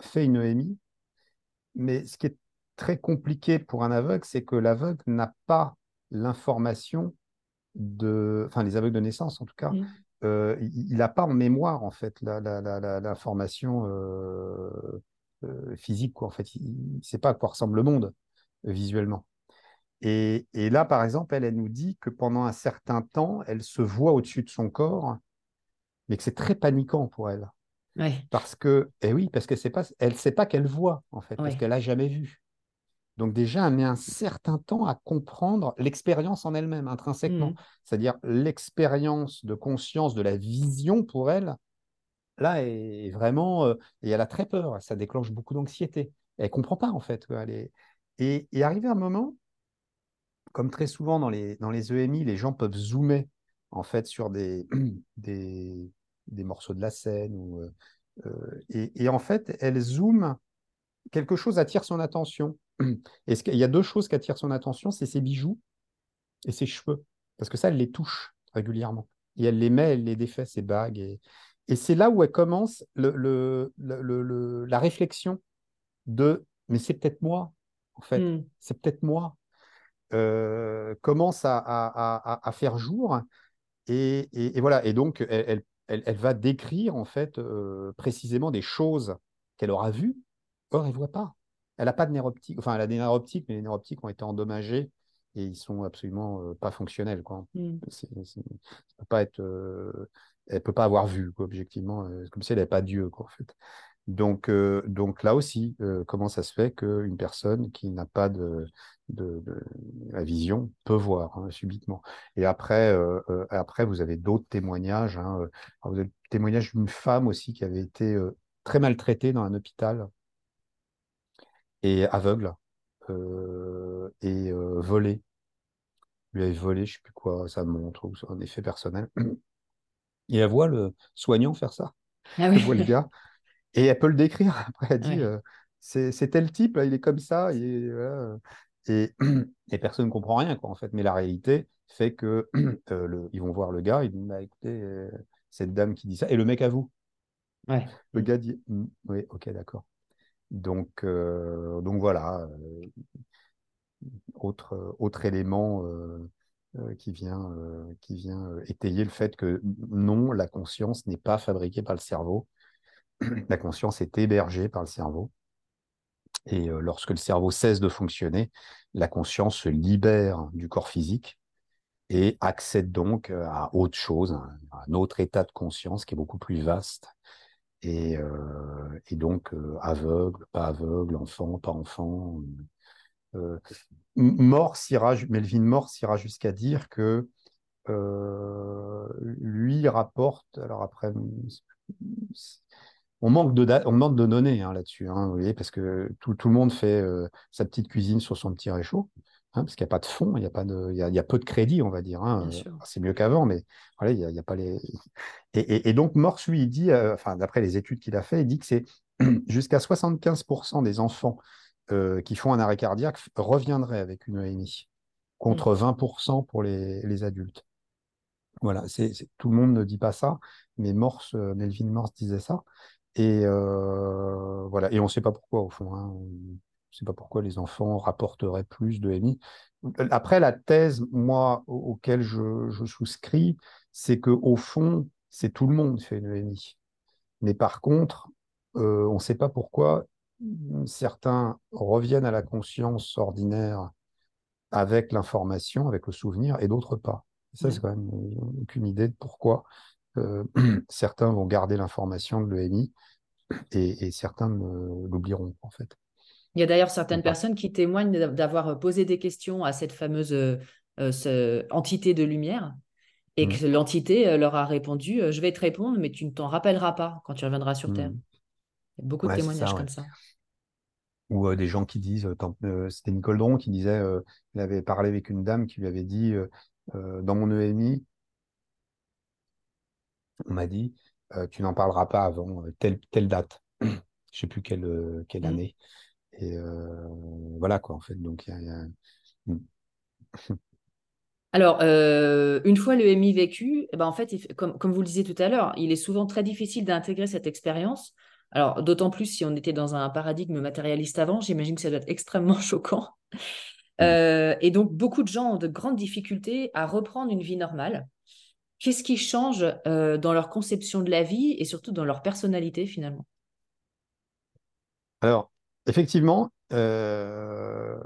fait une EMI. Mais ce qui est très compliqué pour un aveugle, c'est que l'aveugle n'a pas l'information de, enfin les aveugles de naissance en tout cas, mmh. euh, il n'a pas en mémoire en fait l'information euh, physique quoi. En fait, il ne sait pas à quoi ressemble le monde visuellement. Et, là, par exemple, elle, elle nous dit que pendant un certain temps, elle se voit au-dessus de son corps mais que c'est très paniquant pour elle. Ouais. Parce que, eh oui, parce que c'est pas, elle ne sait pas qu'elle voit, en fait, parce qu'elle n'a jamais vu. Donc déjà, elle met un certain temps à comprendre l'expérience en elle-même, intrinsèquement. Mhm. C'est-à-dire l'expérience de conscience, de la vision pour elle, là, est vraiment... euh, et elle a très peur, ça déclenche beaucoup d'anxiété. Elle ne comprend pas, en fait. quoi. Elle est- Et, et arrivé un moment, comme très souvent dans les, dans les EMI, les gens peuvent zoomer, en fait, sur des, des, des morceaux de la scène. Ou, euh, euh, et, et en fait, elle zoome, quelque chose attire son attention. Et ce qu'il y a deux choses qui attirent son attention, c'est ses bijoux et ses cheveux. Parce que ça, elle les touche régulièrement. Et elle les met, elle les défait, ses bagues. Et, et c'est là où elle commence le, le- le- le- le- la réflexion de mais c'est peut-être moi, en fait. Mhm. C'est peut-être moi. Euh, commence à, à- à- à- à faire jour. Et, et- et voilà. Et donc, elle, elle- elle- elle va décrire, en fait, euh, précisément des choses qu'elle aura vues. Or, elle ne voit pas. Elle n'a pas de nerfs optiques. Enfin, elle a des nerfs optiques, mais les nerfs optiques ont été endommagés et ils sont absolument euh, pas fonctionnels. Quoi. C'est- ça peut pas être, elle peut pas avoir vu, quoi, objectivement. comme si elle n'avait pas Dieu, quoi, en fait. Donc, euh, donc là aussi, euh, comment ça se fait qu'une personne qui n'a pas de, de, de- la vision peut voir hein, subitement? Et après, euh, euh, après, vous avez d'autres témoignages. hein, euh, vous avez le témoignage d'une femme aussi qui avait été euh, très maltraitée dans un hôpital et aveugle euh, et euh, volée. Lui avait volé, je sais plus quoi, sa montre ou un effet personnel. Et elle voit le soignant faire ça. Ah Elle oui. voit le gars. Et elle peut le décrire. Après, elle dit Ouais. euh, c'est tel type, il est comme ça. voilà. Et, et personne ne comprend rien, quoi, en fait. Mais la réalité fait que euh, le- ils vont voir le gars, ils disent bah, écoutez, euh, cette dame qui dit ça. Et le mec avoue. Ouais. Le gars dit Hmm, oui, ok, d'accord. Donc, euh, donc voilà. euh, autre, autre élément euh, qui vient, qui vient étayer le fait que non, la conscience n'est pas fabriquée par le cerveau. La conscience est hébergée par le cerveau. Et euh, lorsque le cerveau cesse de fonctionner, la conscience se libère du corps physique et accède donc euh, à autre chose, un, un autre état de conscience qui est beaucoup plus vaste. Et, euh, donc, aveugle, pas aveugle, enfant, pas enfant. Melvin Morse ira jusqu'à dire que lui rapporte, alors après, on manque de, da- on manque de données hein, là-dessus, hein, vous voyez, parce que tout, tout le monde fait euh, sa petite cuisine sur son petit réchaud, hein, parce qu'il n'y a pas de fond, il y a, pas de, il y a, il y a peu de crédit, on va dire. euh, c'est mieux qu'avant, mais voilà, il n'y a, pas les. Et, et- et donc, Morse, lui, il dit, euh, enfin, d'après les études qu'il a fait, il dit que c'est jusqu'à 75% des enfants euh, qui font un arrêt cardiaque reviendraient avec une EMI, contre 20% pour les, les adultes. Voilà, tout le monde ne dit pas ça, mais Morse, Melvin Morse disait ça. Et euh, voilà, et on ne sait pas pourquoi au fond. hein. On ne sait pas pourquoi les enfants rapporteraient plus de EMI. Après, la thèse, moi, au- auquel je, je souscris, c'est que au fond, c'est tout le monde fait une EMI. Mais par contre, euh, on ne sait pas pourquoi certains reviennent à la conscience ordinaire avec l'information, avec le souvenir, et d'autres pas. Ça, c'est quand même euh, aucune idée de pourquoi euh, certains vont garder l'information de l'EMI et, et certains l'oublieront, en fait. Il y a d'ailleurs certaines personnes qui témoignent d'a- d'avoir posé des questions à cette fameuse euh, euh, ce- entité de lumière et Mhm. que l'entité euh, leur a répondu euh, Je vais te répondre, mais tu ne t'en rappelleras pas quand tu reviendras sur Terre. Mhm. Il y a beaucoup de Ouais, témoignages ça, ouais. comme ça. Ou euh, des gens qui disent, euh, euh, c'était Nicole Dron qui disait, euh, il avait parlé avec une dame qui lui avait dit, euh, euh, dans mon EMI, on m'a dit, euh, tu n'en parleras pas avant euh, telle, telle date. Je ne sais plus quelle, euh, quelle Mhm. année. Et voilà quoi, en fait. Donc, il y a- il y a- Mm. Alors, euh, une fois le MI vécu, eh ben, en fait, il comme, comme vous le disiez tout à l'heure, il est souvent très difficile d'intégrer cette expérience. Alors, d'autant plus si on était dans un paradigme matérialiste avant, j'imagine que ça doit être extrêmement choquant. Euh, et donc, beaucoup de gens ont de grandes difficultés à reprendre une vie normale. Qu'est-ce qui change euh, dans leur conception de la vie et surtout dans leur personnalité finalement? Alors, effectivement, euh,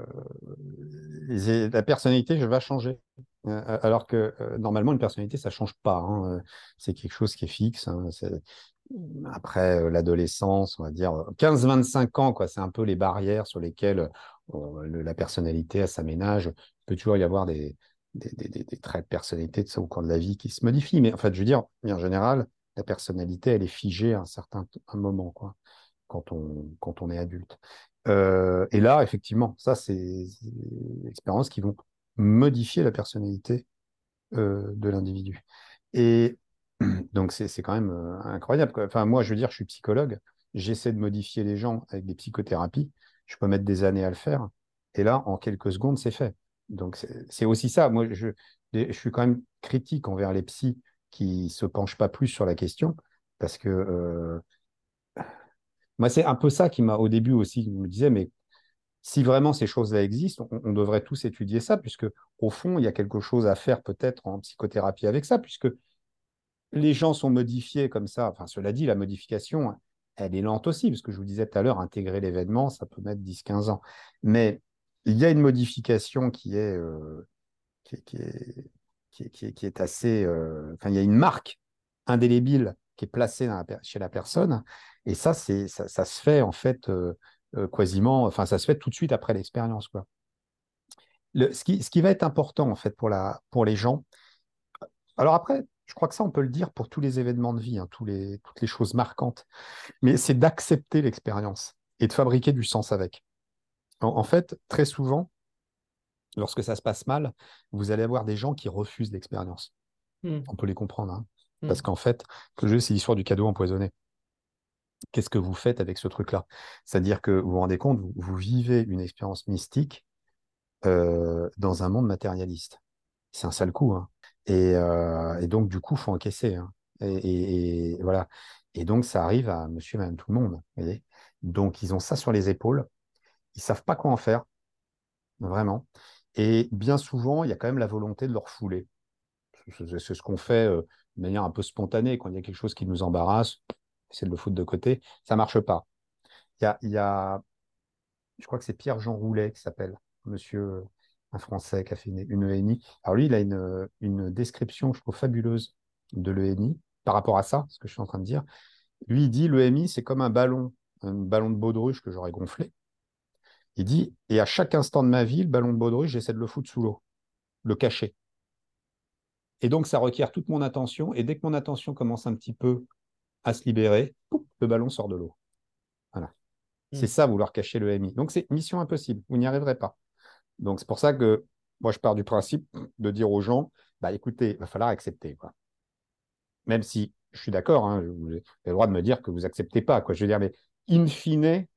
la personnalité, vais changer. alors que normalement, une personnalité, ça ne change pas. Hein. C'est quelque chose qui est fixe. Hein. Après l'adolescence, on va dire 15-25 ans. C'est un peu les barrières sur lesquelles la personnalité s'aménage. Il peut toujours y avoir des, des, traits de personnalité de ça au cours de la vie qui se modifient. Mais en fait, je veux dire, en général, la personnalité, elle est figée à un certain moment, quoi, quand on, quand on est adulte. Euh, et là, effectivement, ça, c'est des expériences qui vont modifier la personnalité euh, de l'individu. Et donc, c'est quand même euh, incroyable. Enfin, moi, je veux dire, je suis psychologue, j'essaie de modifier les gens avec des psychothérapies. Je peux mettre des années à le faire. Et là, en quelques secondes, c'est fait. Donc, c'est aussi ça. Moi, je, je, suis quand même critique envers les psys qui se penchent pas plus sur la question parce que euh, moi, c'est un peu ça qui m'a, au début aussi, me disais, mais si vraiment ces choses-là existent, on, devrait tous étudier ça, puisque au fond, il y a quelque chose à faire peut-être en psychothérapie avec ça, puisque les gens sont modifiés comme ça. Enfin, cela dit, la modification, elle est lente aussi, parce que je vous disais tout à l'heure, intégrer l'événement, ça peut mettre 10-15 ans. Mais il y a une modification qui est, euh, qui, est, qui, est, assez. Euh, il y a une marque indélébile qui est placée chez la personne. Et ça, ça, se fait en fait euh, quasiment. Enfin, ça se fait tout de suite après l'expérience. Ce, qui, ce qui va être important en fait pour, la, pour les gens. Alors après, je crois que ça, on peut le dire pour tous les événements de vie, hein, tous les, toutes les choses marquantes. Mais c'est d'accepter l'expérience et de fabriquer du sens avec. En, fait, très souvent, lorsque ça se passe mal, vous allez avoir des gens qui refusent l'expérience. Hmm. On peut les comprendre. Hein. Hmm. Parce qu'en fait, le jeu, c'est l'histoire du cadeau empoisonné. Qu'est-ce que vous faites avec ce truc-là? C'est-à-dire que vous vous rendez compte, vous, vivez une expérience mystique euh, dans un monde matérialiste. C'est un sale coup. Hein. Euh, et, donc, du coup, il faut encaisser. Hein. Et, voilà. Et donc, ça arrive à monsieur madame tout le monde. donc, ils ont ça sur les épaules. Ils savent pas quoi en faire, vraiment. Et bien souvent, il y a quand même la volonté de leur fouler. C'est ce qu'on fait euh, de manière un peu spontanée quand il y a quelque chose qui nous embarrasse, c'est de le foutre de côté. Ça marche pas. Il y a, je crois que c'est Pierre-Jean Roulet qui s'appelle, monsieur, euh, un Français qui a fait une, ENI. Alors lui, il a une, une description, je trouve, fabuleuse de l'ENI par rapport à ça, ce que je suis en train de dire. Lui, il dit l'EMI, c'est comme un ballon, un ballon de baudruche que j'aurais gonflé. Il dit, et à chaque instant de ma vie, le ballon de baudruche, j'essaie de le foutre sous l'eau, le cacher. Et donc, ça requiert toute mon attention. Et dès que mon attention commence un petit peu à se libérer, le ballon sort de l'eau. Voilà. C'est hmm. ça, vouloir cacher le MI. Donc, c'est mission impossible. Vous n'y arriverez pas. Donc, c'est pour ça que moi, je pars du principe de dire aux gens, bah, écoutez, il va falloir accepter. Quoi. Même si je suis d'accord, hein, vous avez le droit de me dire que vous acceptez pas. Quoi. Je veux dire, mais in fine,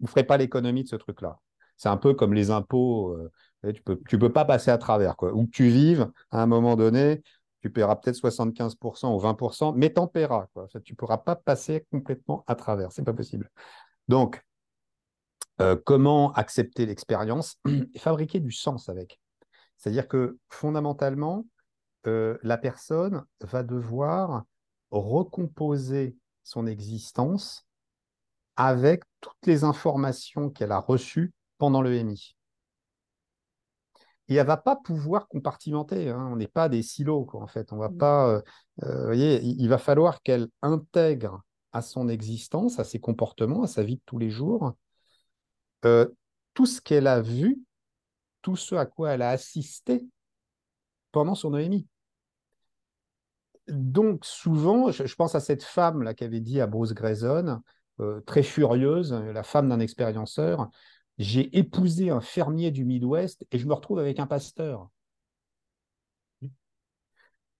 vous ne ferez pas l'économie de ce truc-là. C'est un peu comme les impôts. Euh, tu ne peux, tu peux pas passer à travers. Quoi. Où tu vives, à un moment donné, tu paieras peut-être 75% ou 20%, mais tu en paieras. Quoi. tu ne pourras pas passer complètement à travers. Ce n'est pas possible. Donc, euh, comment accepter l'expérience et fabriquer du sens avec? C'est-à-dire que fondamentalement, euh, la personne va devoir recomposer son existence avec toutes les informations qu'elle a reçues pendant le MI. Et elle va pas pouvoir compartimenter. Hein. On n'est pas des silos, quoi, en fait. On va mmh. pas. Euh, euh, voyez, il, va falloir qu'elle intègre à son existence, à ses comportements, à sa vie de tous les jours, euh, tout ce qu'elle a vu, tout ce à quoi elle a assisté pendant son EMI. Donc, souvent, je, pense à cette femme là qui avait dit à Bruce Grayson euh, très furieuse, la femme d'un expérienceur. J'ai épousé un fermier du Midwest et je me retrouve avec un pasteur.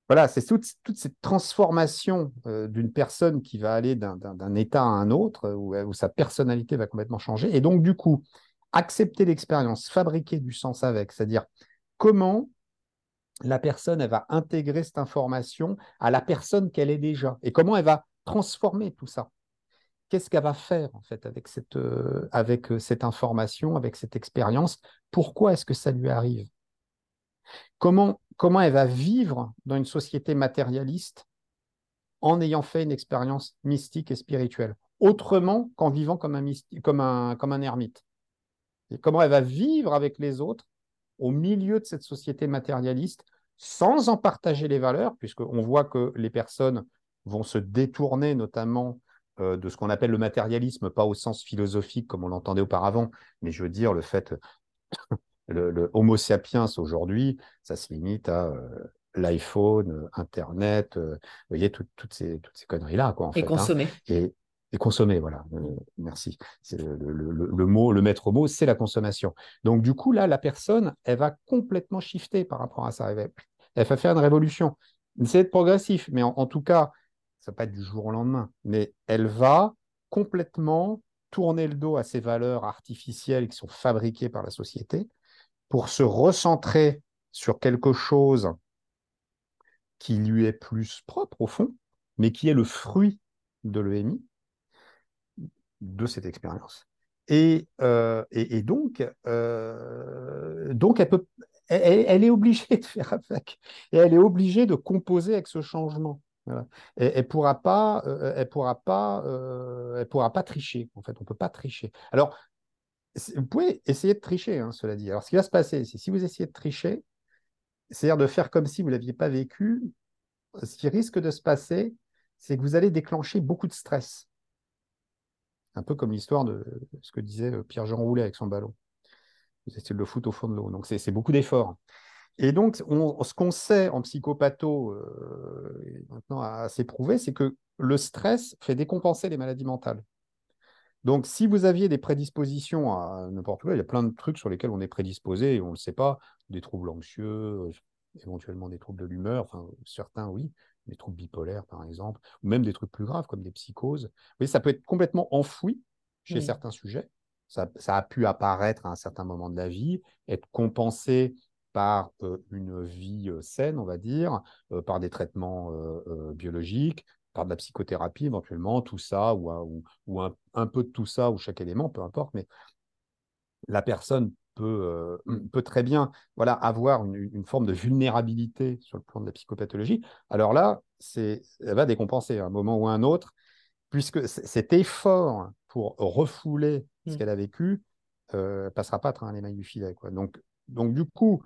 Voilà, c'est toute, cette transformation euh, d'une personne qui va aller d'un état à un autre, où, où, sa personnalité va complètement changer. Et donc, du coup, accepter l'expérience, fabriquer du sens avec, c'est-à-dire comment la personne va intégrer cette information à la personne qu'elle est déjà et comment elle va transformer tout ça qu'est-ce qu'elle va faire en fait avec cette, euh, avec euh, cette information, avec cette expérience? Pourquoi est-ce que ça lui arrive? Comment, comment elle va vivre dans une société matérialiste en ayant fait une expérience mystique et spirituelle, autrement qu'en vivant comme un, comme un, comme un ermite? Et Comment elle va vivre avec les autres au milieu de cette société matérialiste sans en partager les valeurs, puisqu'on voit que les personnes vont se détourner notamment de ce qu'on appelle le matérialisme, pas au sens philosophique comme on l'entendait auparavant, mais je veux dire le fait, le, Homo sapiens aujourd'hui, ça se limite à euh, l'iPhone, Internet, euh, vous voyez, toutes ces, toutes ces conneries-là. Quoi, en et fait, hein. consommer. Et, et consommer, voilà. merci. Le, le, le, mot, le maître mot, c'est la consommation. Donc, du coup, là, la personne, elle va complètement shifter par rapport à ça. Elle va, elle va faire une révolution. C'est progressif, mais en, tout cas, ça va pas être du jour au lendemain, mais elle va complètement tourner le dos à ces valeurs artificielles qui sont fabriquées par la société pour se recentrer sur quelque chose qui lui est plus propre au fond, mais qui est le fruit de l'EMI, de cette expérience. Et, euh, donc, euh, donc elle, peut, elle, est obligée de faire avec, et elle est obligée de composer avec ce changement. Et, elle pourra pas, euh, elle pourra pas, elle pourra pas tricher. En fait, on peut pas tricher. Alors, vous pouvez essayer de tricher, hein, cela dit. Alors, ce qui va se passer, c'est si vous essayez de tricher, c'est-à-dire de faire comme si vous l'aviez pas vécu, ce qui risque de se passer, c'est que vous allez déclencher beaucoup de stress. Un peu comme l'histoire de ce que disait euh, Pierre-Jean Roulet avec son ballon. Vous essayez de le foutre au fond de l'eau. Donc, c'est beaucoup d'efforts. Et donc, ce qu'on sait en psychopatho, euh, maintenant assez prouvé, c'est que le stress fait décompenser les maladies mentales. Donc, si vous aviez des prédispositions à n'importe quoi, il y a plein de trucs sur lesquels on est prédisposé et on ne le sait pas, des troubles anxieux, euh, éventuellement des troubles de l'humeur, enfin, certains oui, des troubles bipolaires par exemple, ou même des trucs plus graves comme des psychoses. Oui, ça peut être complètement enfoui chez certains sujets. Ça, a pu apparaître à un certain moment de la vie, être compensé par euh, une vie saine, on va dire, par des traitements biologiques, par de la psychothérapie éventuellement, tout ça, ou, ou, un, un, peu de tout ça, ou chaque élément, peu importe, mais la personne peut, euh, peut très bien voilà, avoir une, forme de vulnérabilité sur le plan de la psychopathologie, alors là, elle va décompenser à un moment ou à un autre, puisque cet effort pour refouler ce mmh. qu'elle a vécu euh, passera pas à travers les mailles du filet. Quoi. Donc, donc du coup,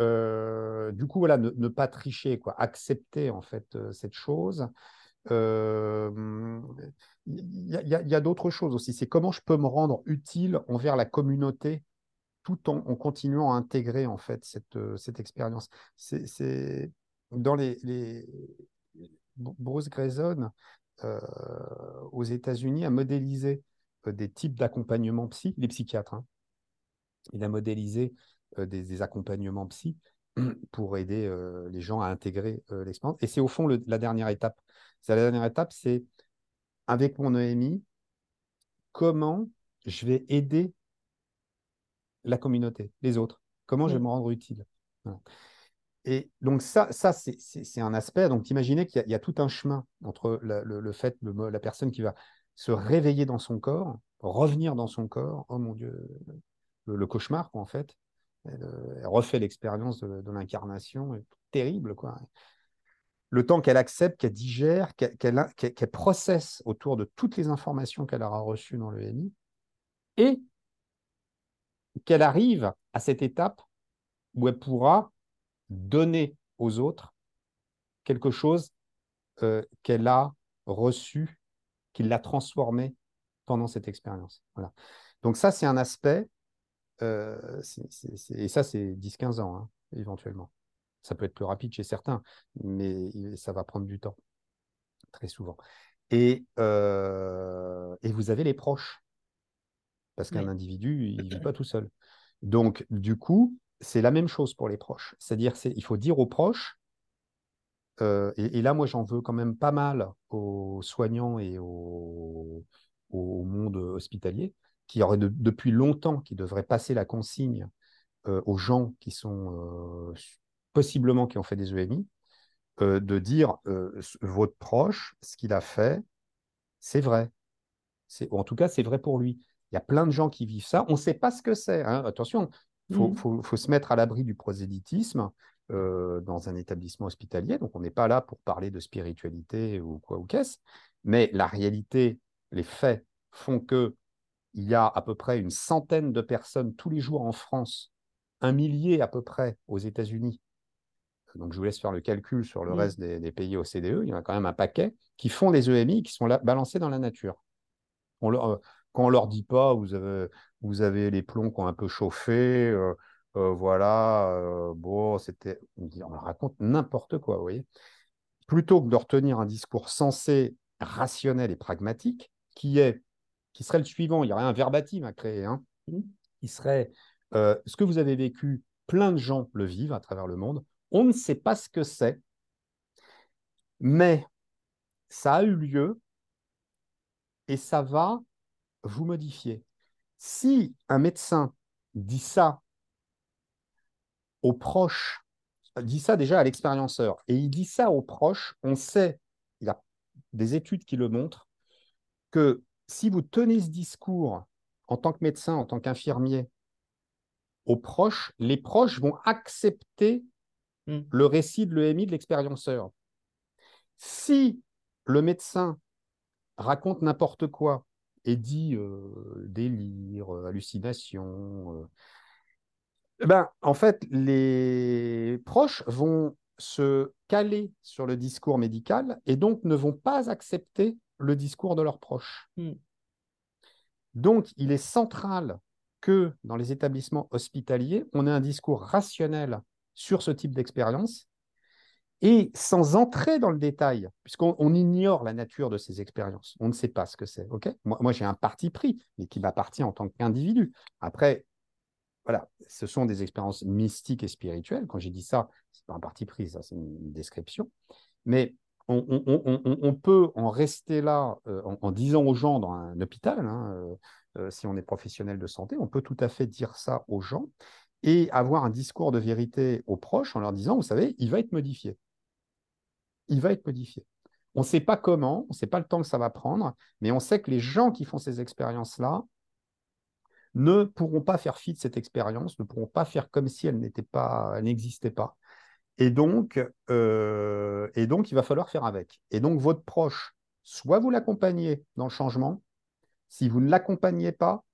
euh, du coup, voilà, ne, pas tricher, quoi, accepter en fait euh, cette chose. Il y a d'autres choses aussi. C'est comment je peux me rendre utile envers la communauté tout en, continuant à intégrer en fait cette, euh, expérience. C'est dans les. Bruce Grayson euh, aux États-Unis a modélisé euh, des types d'accompagnement psy, les psychiatres. Hein. Il a modélisé des, accompagnements psy pour aider les gens à intégrer l'expérience. Et c'est au fond la dernière étape. La dernière étape, c'est avec mon EMI, comment je vais aider la communauté, les autres? Comment je vais me rendre utile? Et donc ça, ça c'est un aspect. Donc imaginez qu'il y, a tout un chemin entre le, fait, le, la personne qui va se réveiller dans son corps, revenir dans son corps, oh mon Dieu, le, cauchemar, en fait. Elle, refait l'expérience de, l'incarnation, terrible, quoi. Le temps qu'elle accepte, qu'elle digère, qu'elle processe autour de toutes les informations qu'elle aura reçues dans le MI, et qu'elle arrive à cette étape où elle pourra donner aux autres quelque chose euh, qu'elle a reçu, qui l'a transformé pendant cette expérience. Voilà. Donc ça, c'est un aspect, euh, et ça, c'est 10-15 ans, hein, éventuellement. Ça peut être plus rapide chez certains, mais ça va prendre du temps, très souvent. Et, euh, et vous avez les proches parce qu'un individu, il ne vit pas tout seul. Donc, du coup, c'est la même chose pour les proches. C'est-à-dire, il faut dire aux proches, euh, et, là, moi, j'en veux quand même pas mal aux soignants et au, monde hospitalier, qui aurait depuis longtemps, qui devrait passer la consigne euh, aux gens qui sont euh, possiblement qui ont fait des EMI, de dire votre proche, ce qu'il a fait, c'est vrai. En tout cas, c'est vrai pour lui. Il y a plein de gens qui vivent ça. On ne sait pas ce que c'est. Hein. Attention, il mmh. faut, se mettre à l'abri du prosélytisme euh, dans un établissement hospitalier. Donc, on n'est pas là pour parler de spiritualité ou quoi ou qu'est-ce. Mais la réalité, les faits font que il y a à peu près une centaine de personnes tous les jours en France un millier à peu près aux États-Unis. Donc, je vous laisse faire le calcul sur le reste des, des pays OCDE. Il y en a quand même un paquet qui font des EMI qui sont là, balancés dans la nature. On leur, euh, quand on leur dit pas, vous avez, vous avez les plombs qui ont un peu chauffé, euh, euh, voilà, euh, bon, c'était, on dit- on leur raconte n'importe quoi, vous voyez. Plutôt que de retenir un discours sensé, rationnel et pragmatique, qui est, qui serait le suivant, il y aurait un verbatim à créer, hein, Mhm. qui serait euh, ce que vous avez vécu, plein de gens le vivent à travers le monde. On ne sait pas ce que c'est, mais ça a eu lieu et ça va vous modifier. Si un médecin dit ça aux proches, dit ça déjà à l'expérienceur, et il dit ça aux proches, on sait, il y a des études qui le montrent, que si vous tenez ce discours en tant que médecin, en tant qu'infirmier, aux proches, les proches vont accepter Mm. le récit de l'EMI de l'expérienceur. Si le médecin raconte n'importe quoi et dit euh, délire, euh, hallucination, euh, eh ben, en fait, les proches vont se caler sur le discours médical et donc ne vont pas accepter le discours de leurs proches. Mm. Donc, il est central que dans les établissements hospitaliers, on ait un discours rationnel sur ce type d'expérience et sans entrer dans le détail, puisqu'on on ignore la nature de ces expériences. On ne sait pas ce que c'est. moi, moi, j'ai un parti pris, mais qui m'appartient en tant qu'individu. Après, voilà, ce sont des expériences mystiques et spirituelles. Quand j'ai dit ça, c'est pas un parti pris, ça, c'est une description. Mais on, peut en rester là euh, en, disant aux gens dans un hôpital, hein, euh, euh, si on est professionnel de santé, on peut tout à fait dire ça aux gens et avoir un discours de vérité aux proches en leur disant, vous savez, il va être modifié. Il va être modifié. On ne sait pas comment, on ne sait pas le temps que ça va prendre, mais on sait que les gens qui font ces expériences-là ne pourront pas faire fi de cette expérience, ne pourront pas faire comme si elle n'était pas, elle n'existait pas. Et donc, euh, et donc, il va falloir faire avec. Et donc, votre proche, soit vous l'accompagnez dans le changement, si vous ne l'accompagnez pas,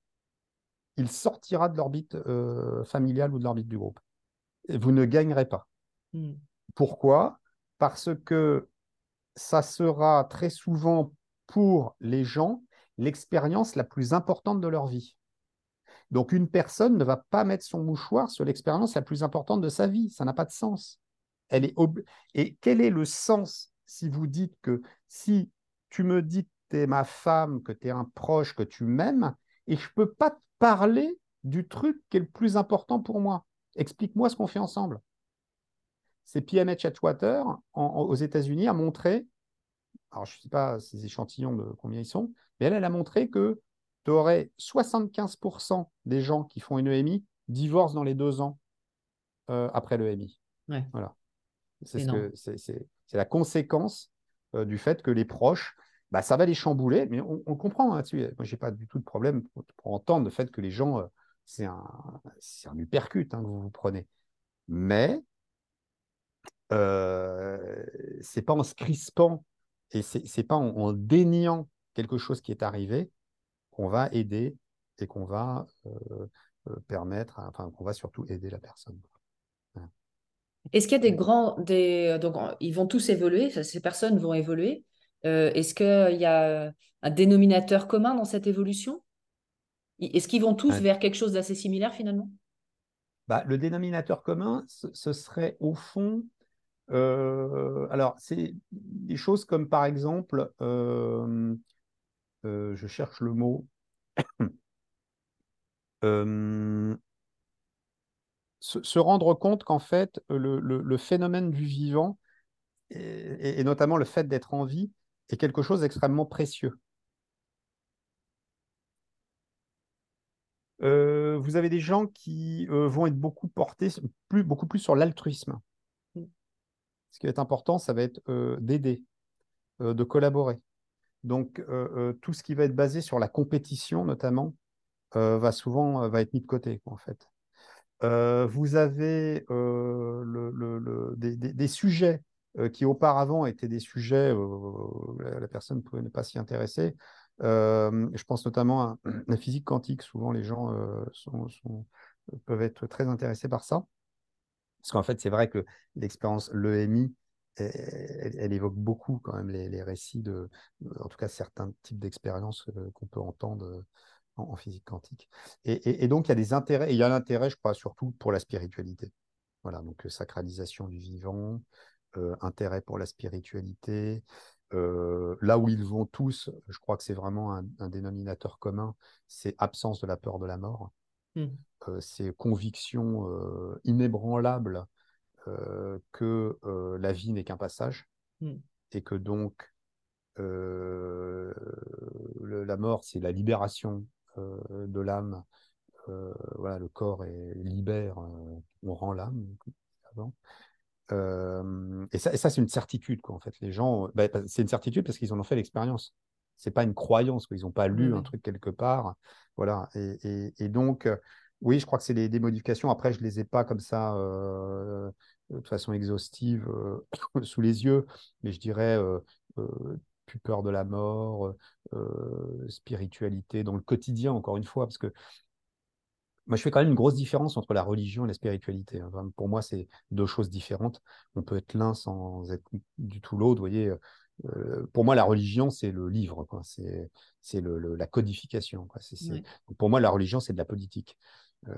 il sortira de l'orbite euh, familiale ou de l'orbite du groupe. Et vous ne gagnerez pas. Mm. Pourquoi? Parce que ça sera très souvent pour les gens l'expérience la plus importante de leur vie. Donc une personne ne va pas mettre son mouchoir sur l'expérience la plus importante de sa vie. Ça n'a pas de sens. Elle est ob- Et quel est le sens si vous dites que si tu me dis que tu es ma femme, que tu es un proche, que tu m'aimes, et je ne peux pas te parler du truc qui est le plus important pour moi? Explique-moi ce qu'on fait ensemble. C'est PMH Atwater en- en- aux États-Unis a montré, alors je ne sais pas ces échantillons de combien ils sont, mais elle, elle a montré que tu aurais 75% des gens qui font une EMI divorcent dans les deux ans euh, après l'EMI. Ouais. Voilà. C'est ce la conséquence euh, du fait que les proches, bah, ça va les chambouler, mais on, on comprend hein. Moi, je n'ai pas du tout de problème pour, pour entendre le fait que les gens, euh, c'est un, un uppercut hein, que vous vous prenez. Mais euh, c'est pas en se crispant et c'est c'est pas en, en déniant quelque chose qui est arrivé qu'on va aider et qu'on va euh, euh, permettre, à- enfin qu'on va surtout aider la personne. Est-ce qu'il y a des grands, des, donc en- ils vont tous évoluer, ces personnes vont évoluer. Euh, est-ce qu'il y a un dénominateur commun dans cette évolution? Est-ce qu'ils vont tous Ouais. vers quelque chose d'assez similaire finalement? Bah, le dénominateur commun, ce, ce serait au fond, euh, alors c'est des choses comme par exemple, euh, euh, je cherche le mot, euh, se, se rendre compte qu'en fait, le, le- le phénomène du vivant, et, notamment le fait d'être en vie, est quelque chose d'extrêmement précieux. Euh, vous avez des gens qui euh, vont être beaucoup portés, plus, beaucoup plus sur l'altruisme. Mm. Ce qui est important, ça va être euh, d'aider, de collaborer. Donc, tout ce qui va être basé sur la compétition, notamment, va souvent va être mis de côté, en fait. Euh, vous avez euh, des, sujets euh, qui auparavant étaient des sujets, euh, la, la personne pouvait ne pas s'y intéresser. je pense notamment à la physique quantique. Souvent, les gens peuvent être très intéressés par ça. Parce qu'en fait, c'est vrai que l'expérience, l'EMI, elle, évoque beaucoup quand même les, récits de, en tout cas, certains types d'expériences qu'on peut entendre en, physique quantique. Et, donc, il y a des intérêts, et il y a l'intérêt, je crois, surtout pour la spiritualité. Voilà, donc sacralisation du vivant, intérêt pour la spiritualité. là où ils vont tous, je crois que c'est vraiment un, dénominateur commun, c'est absence de la peur de la mort. Mmh. c'est conviction inébranlable que la vie n'est qu'un passage mmh. et que donc la mort, c'est la libération de l'âme. voilà, le corps est libère, on rend l'âme. et ça, ça c'est une certitude, quoi, en fait. Les gens, bah, c'est une certitude parce qu'ils en ont fait l'expérience. C'est pas une croyance, qu'ils n'ont pas lu un truc quelque part. Voilà. Et, donc, oui, je crois que c'est des, modifications. Après, je les ai pas comme ça de façon exhaustive sous les yeux, mais je dirais plus peur de la mort, spiritualité dans le quotidien, encore une fois, parce que moi, je fais quand même une grosse différence entre la religion et la spiritualité. Hein. pour moi, c'est deux choses différentes. On peut être l'un sans être du tout l'autre. Vous voyez, pour moi, la religion, c'est le livre, c'est le, la codification. Quoi. Pour moi, la religion, c'est de la politique.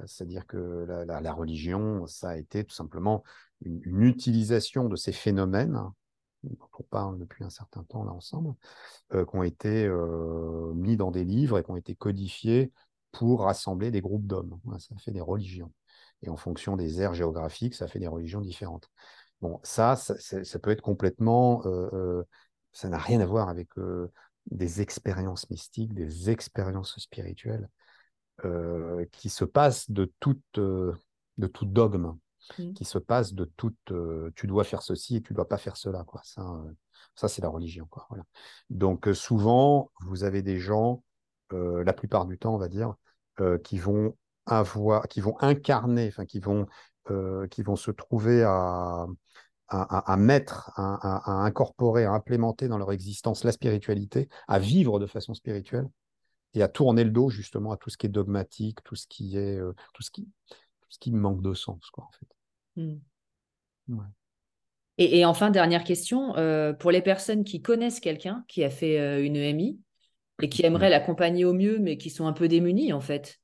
C'est-à-dire que la, religion, ça a été tout simplement une utilisation de ces phénomènes on parle depuis un certain temps là ensemble, euh, qui ont été euh, mis dans des livres et qui ont été codifiés pour rassembler des groupes d'hommes. Ça fait des religions. Et en fonction des aires géographiques, ça fait des religions différentes. Bon, ça, ça, peut être complètement... Euh, ça n'a rien à voir avec des expériences mystiques, des expériences spirituelles qui se passent de de tout dogme. Mmh. qui se passe de toute tu dois faire ceci et tu dois pas faire cela quoi ça ça c'est la religion quoi voilà donc souvent vous avez des gens la plupart du temps on va dire qui vont avoir qui vont incarner enfin qui vont qui vont se trouver à à, mettre, à, à, incorporer, à implémenter dans leur existence la spiritualité, à vivre de façon spirituelle et à tourner le dos justement à tout ce qui est dogmatique, tout ce qui est tout ce qui ce qui manque de sens, quoi, en fait. Mmh. Et, enfin, dernière question, euh, pour les personnes qui connaissent quelqu'un qui a fait euh, une EMI et qui aimeraient mmh. l'accompagner au mieux, mais qui sont un peu démunis, en fait,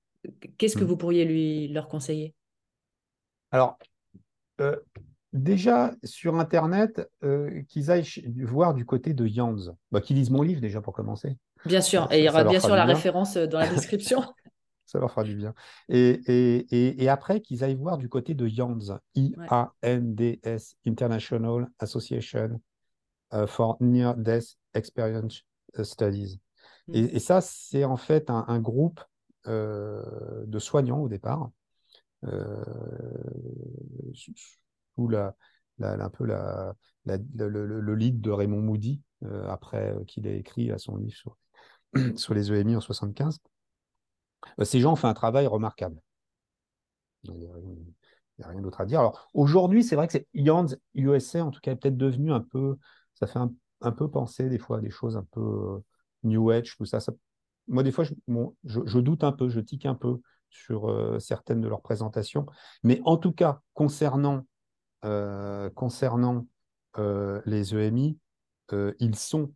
qu'est-ce que mmh. vous pourriez lui, leur conseiller? Alors, euh, déjà, sur Internet, qu'ils aillent voir du côté de Yanz, bah, qu'ils lisent mon livre déjà pour commencer. Bien sûr, et il y aura bien sûr la référence dans la description. ça leur fera du bien. Et, et, et, après, qu'ils aillent voir du côté de YANDS, I-A-N-D-S, International Association euh, for Near Death Experience euh, Studies. Mm. Et, ça, c'est en fait un, groupe euh, de soignants au départ, sous la, un peu la, le, le, lead de Raymond Moody, après qu'il ait écrit à son livre sur, sur les EMI en 75. Bah, ces gens ont fait un travail remarquable. Il n'y a, rien d'autre à dire. Alors aujourd'hui, c'est vrai que Yands USA, en tout cas, est peut-être devenu un peu, ça fait un, peu penser des fois à des choses un peu euh, New Age, tout ça. moi, des fois, je, doute un peu, je tique un peu sur euh, certaines de leurs présentations. Mais en tout cas, concernant, euh, concernant les EMI, ils sont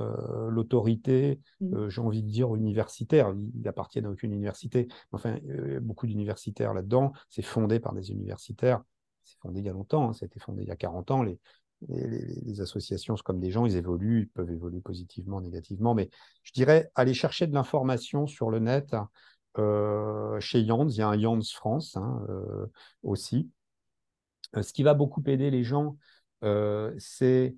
euh, l'autorité, mmh. euh, j'ai envie de dire, universitaire. Ils n'appartiennent à aucune université. Enfin, il y a beaucoup d'universitaires là-dedans. C'est fondé par des universitaires. C'est fondé il y a longtemps. Hein. Ça a été fondé il y a 40 ans. Les, les, associations, c'est comme des gens, ils évoluent, ils peuvent évoluer positivement, négativement. Mais je dirais, aller chercher de l'information sur le net. Euh, chez Yands, il y a un Yands France hein, aussi. ce qui va beaucoup aider les gens, c'est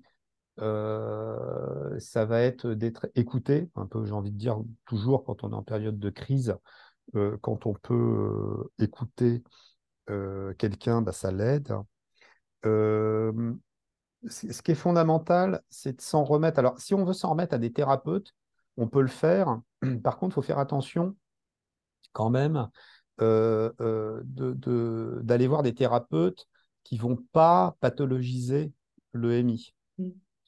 ça va être d'être écouté, un peu, j'ai envie de dire, toujours quand on est en période de crise, quand on peut écouter quelqu'un, bah, ça l'aide. ce qui est fondamental, c'est de s'en remettre. Alors, si on veut s'en remettre à des thérapeutes, on peut le faire. Par contre, il faut faire attention quand même d'aller voir des thérapeutes qui vont pas pathologiser le MI.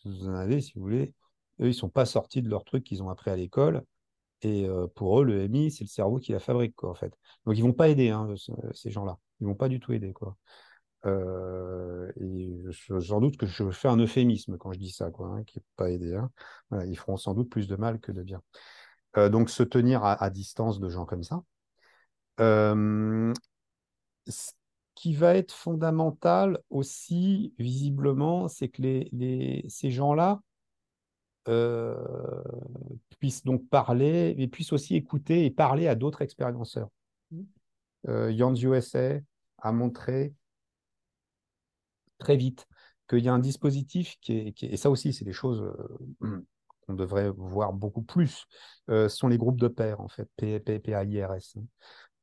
Vous en avez, si vous voulez. Eux, ils ne sont pas sortis de leur truc qu'ils ont appris à l'école. Et pour eux, le MI, c'est le cerveau qui la fabrique, quoi, en fait. Donc, ils vont pas aider, hein, ces gens-là. Ils vont pas du tout aider, quoi. et sans doute que je fais un euphémisme quand je dis ça, quoi, hein, qui n'est pas aider. Hein. ils feront sans doute plus de mal que de bien. donc, se tenir à, distance de gens comme ça. Qui va être fondamental aussi, visiblement, c'est que les, ces gens-là puissent donc parler, mais puissent aussi écouter et parler à d'autres expérienceurs. Mmh. Euh, USA a montré très vite qu'il y a un dispositif qui est, et ça aussi, c'est des choses euh, qu'on devrait voir beaucoup plus, euh, sont les groupes de pairs, en fait, PAIRS.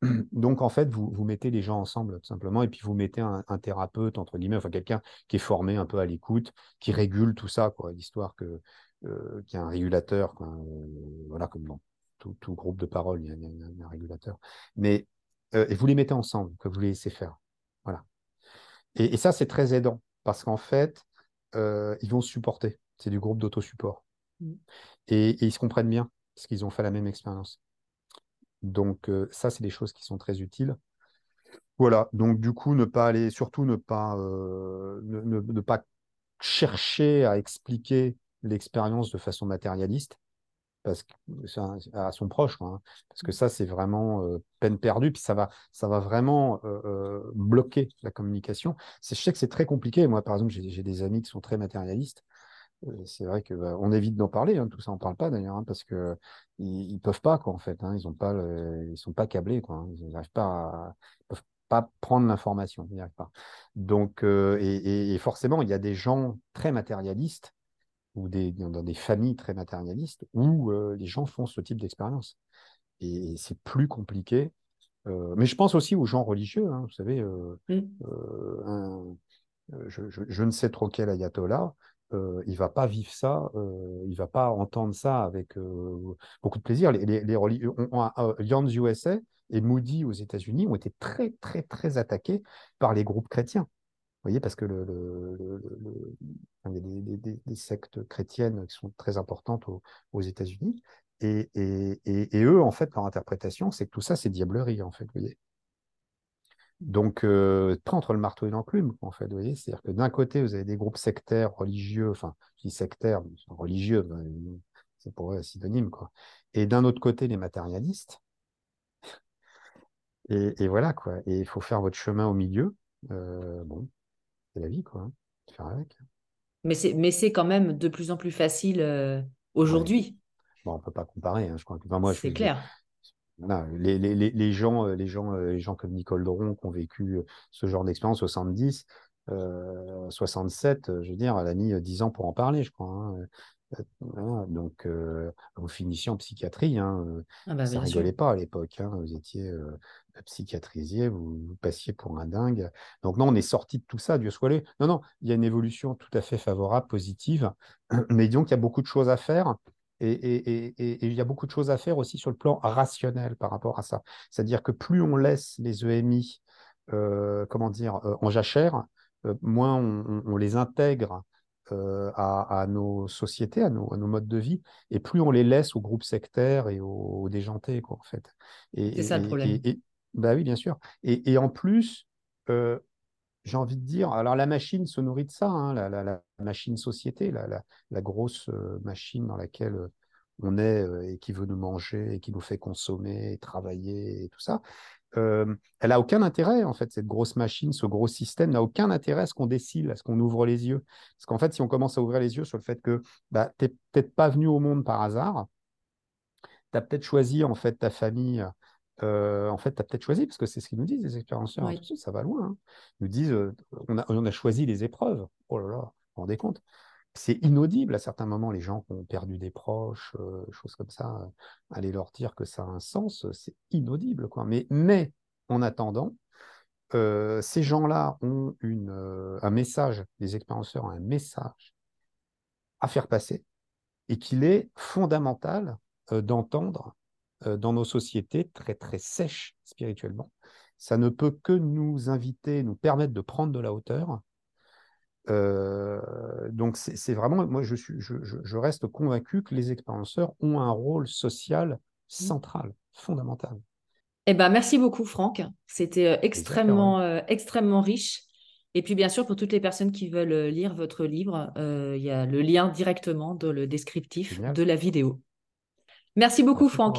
Donc, en fait, vous, vous mettez les gens ensemble, tout simplement, et puis vous mettez un, thérapeute, entre guillemets, enfin quelqu'un qui est formé un peu à l'écoute, qui régule tout ça, quoi, l'histoire que, euh, qui a un régulateur, euh, voilà, comme dans tout, groupe de parole, il y a, un régulateur. Mais euh, et vous les mettez ensemble, que vous les laissez faire. Voilà. Et, ça, c'est très aidant, parce qu'en fait, ils vont se supporter. C'est du groupe d'autosupport. Mmh. Et, et, ils se comprennent bien, parce qu'ils ont fait la même expérience. Donc, ça, c'est des choses qui sont très utiles. Voilà, donc du coup, ne pas aller, surtout ne pas, ne, ne, pas chercher à expliquer l'expérience de façon matérialiste, parce que à son proche, hein, parce que mmh. ça c'est vraiment euh, peine perdue, puis ça va, ça va vraiment euh, euh, bloquer la communication. Je sais que c'est très compliqué. Moi, par exemple, j'ai des amis qui sont très matérialistes. C'est vrai que bah, on évite d'en parler, hein, tout ça on parle pas d'ailleurs, hein, parce que ils, peuvent pas quoi en fait. ils ont pas, ils sont pas câblés quoi. Ils n'arrivent pas, à, peuvent pas prendre l'information. Ils pas. Donc et, et, forcément il y a des gens très matérialistes ou des, dans des familles très matérialistes où euh, les gens font ce type d'expérience. Et c'est plus compliqué. Euh, mais je pense aussi aux gens religieux. Hein, vous savez, euh, mmh. je, ne sais trop quel ayatollah, il va pas vivre ça, il va pas entendre ça avec beaucoup de plaisir. Les, les, USA et Moody aux États-Unis ont été très, très, très attaqués par les groupes chrétiens voyez, parce que le, y a des, sectes chrétiennes qui sont très importantes aux, États-Unis. Et, eux, en fait, leur interprétation, c'est que tout ça, c'est diablerie, en fait, vous voyez. Donc, euh, pas entre le marteau et l'enclume, en fait, vous voyez? C'est-à-dire que d'un côté, vous avez des groupes sectaires, religieux, enfin, je dis sectaires, religieux, ben, c'est pour eux synonyme, quoi. Et d'un autre côté, les matérialistes. Et, voilà, quoi. Et il faut faire votre chemin au milieu. Euh, bon, c'est la vie, quoi. Hein. Faire avec. Mais c'est, mais c'est quand même de plus en plus facile euh, aujourd'hui. Bon, on ne peut pas comparer. Hein, je crois moi, c'est clair. Les, les, les, gens, euh, les, gens, euh, les gens comme Nicole Dron qui ont vécu ce genre d'expérience 70, 67, je veux dire, elle a mis 10 ans pour en parler, je crois. Hein donc, euh, vous finissiez en psychiatrie. Hein, euh, ah bah, ça rigolait pas à l'époque. Hein, vous étiez euh, psychiatrisier, vous, passiez pour un dingue. Donc, non, on est sorti de tout ça, Dieu soit loué. Non, non, il y a une évolution tout à fait favorable, positive. Mais disons qu'il y a beaucoup de choses à faire. Et, il y a beaucoup de choses à faire aussi sur le plan rationnel par rapport à ça. C'est-à-dire que plus on laisse les EMI, comment dire, en jachère, moins on les intègre euh, à, nos sociétés, à nos, modes de vie, et plus on les laisse aux groupes sectaires et aux, déjantés, quoi, en fait. C'est ça le problème. Et, bah oui, bien sûr. Et, en plus, euh, j'ai envie de dire, alors la machine se nourrit de ça, hein, la, machine société, la, grosse euh, machine dans laquelle on est et qui veut nous manger et qui nous fait consommer et travailler et tout ça. Euh, elle n'a aucun intérêt, en fait, cette grosse machine, ce gros système n'a aucun intérêt à ce qu'on décide, à ce qu'on ouvre les yeux. Parce qu'en fait, si on commence à ouvrir les yeux sur le fait que bah, tu n'es peut-être pas venu au monde par hasard, tu as peut-être choisi, en fait, ta famille. Euh, en fait, tu as peut-être choisi, parce que c'est ce qu'ils nous disent, les expérienceurs, ça, va loin. Hein. Ils nous disent, euh, on, a, on, a, choisi les épreuves. Oh là là, vous vous rendez compte? C'est inaudible à certains moments, les gens qui ont perdu des proches, euh, choses comme ça, aller leur dire que ça a un sens, c'est inaudible. Quoi. Mais, mais en attendant, ces gens-là ont une, un message, les expérienceurs ont un message à faire passer et qu'il est fondamental d'entendre dans nos sociétés très très sèches spirituellement. Ça ne peut que nous inviter, nous permettre de prendre de la hauteur euh, donc c'est vraiment, moi je, suis, je, je, reste convaincu que les expérienceurs ont un rôle social central, fondamental. Eh ben, merci beaucoup, Franck. C'était euh, extrêmement, euh, extrêmement riche. Et puis, bien sûr, pour toutes les personnes qui veulent euh, lire votre livre, il y a le lien directement dans le descriptif de la vidéo. Merci beaucoup, Franck.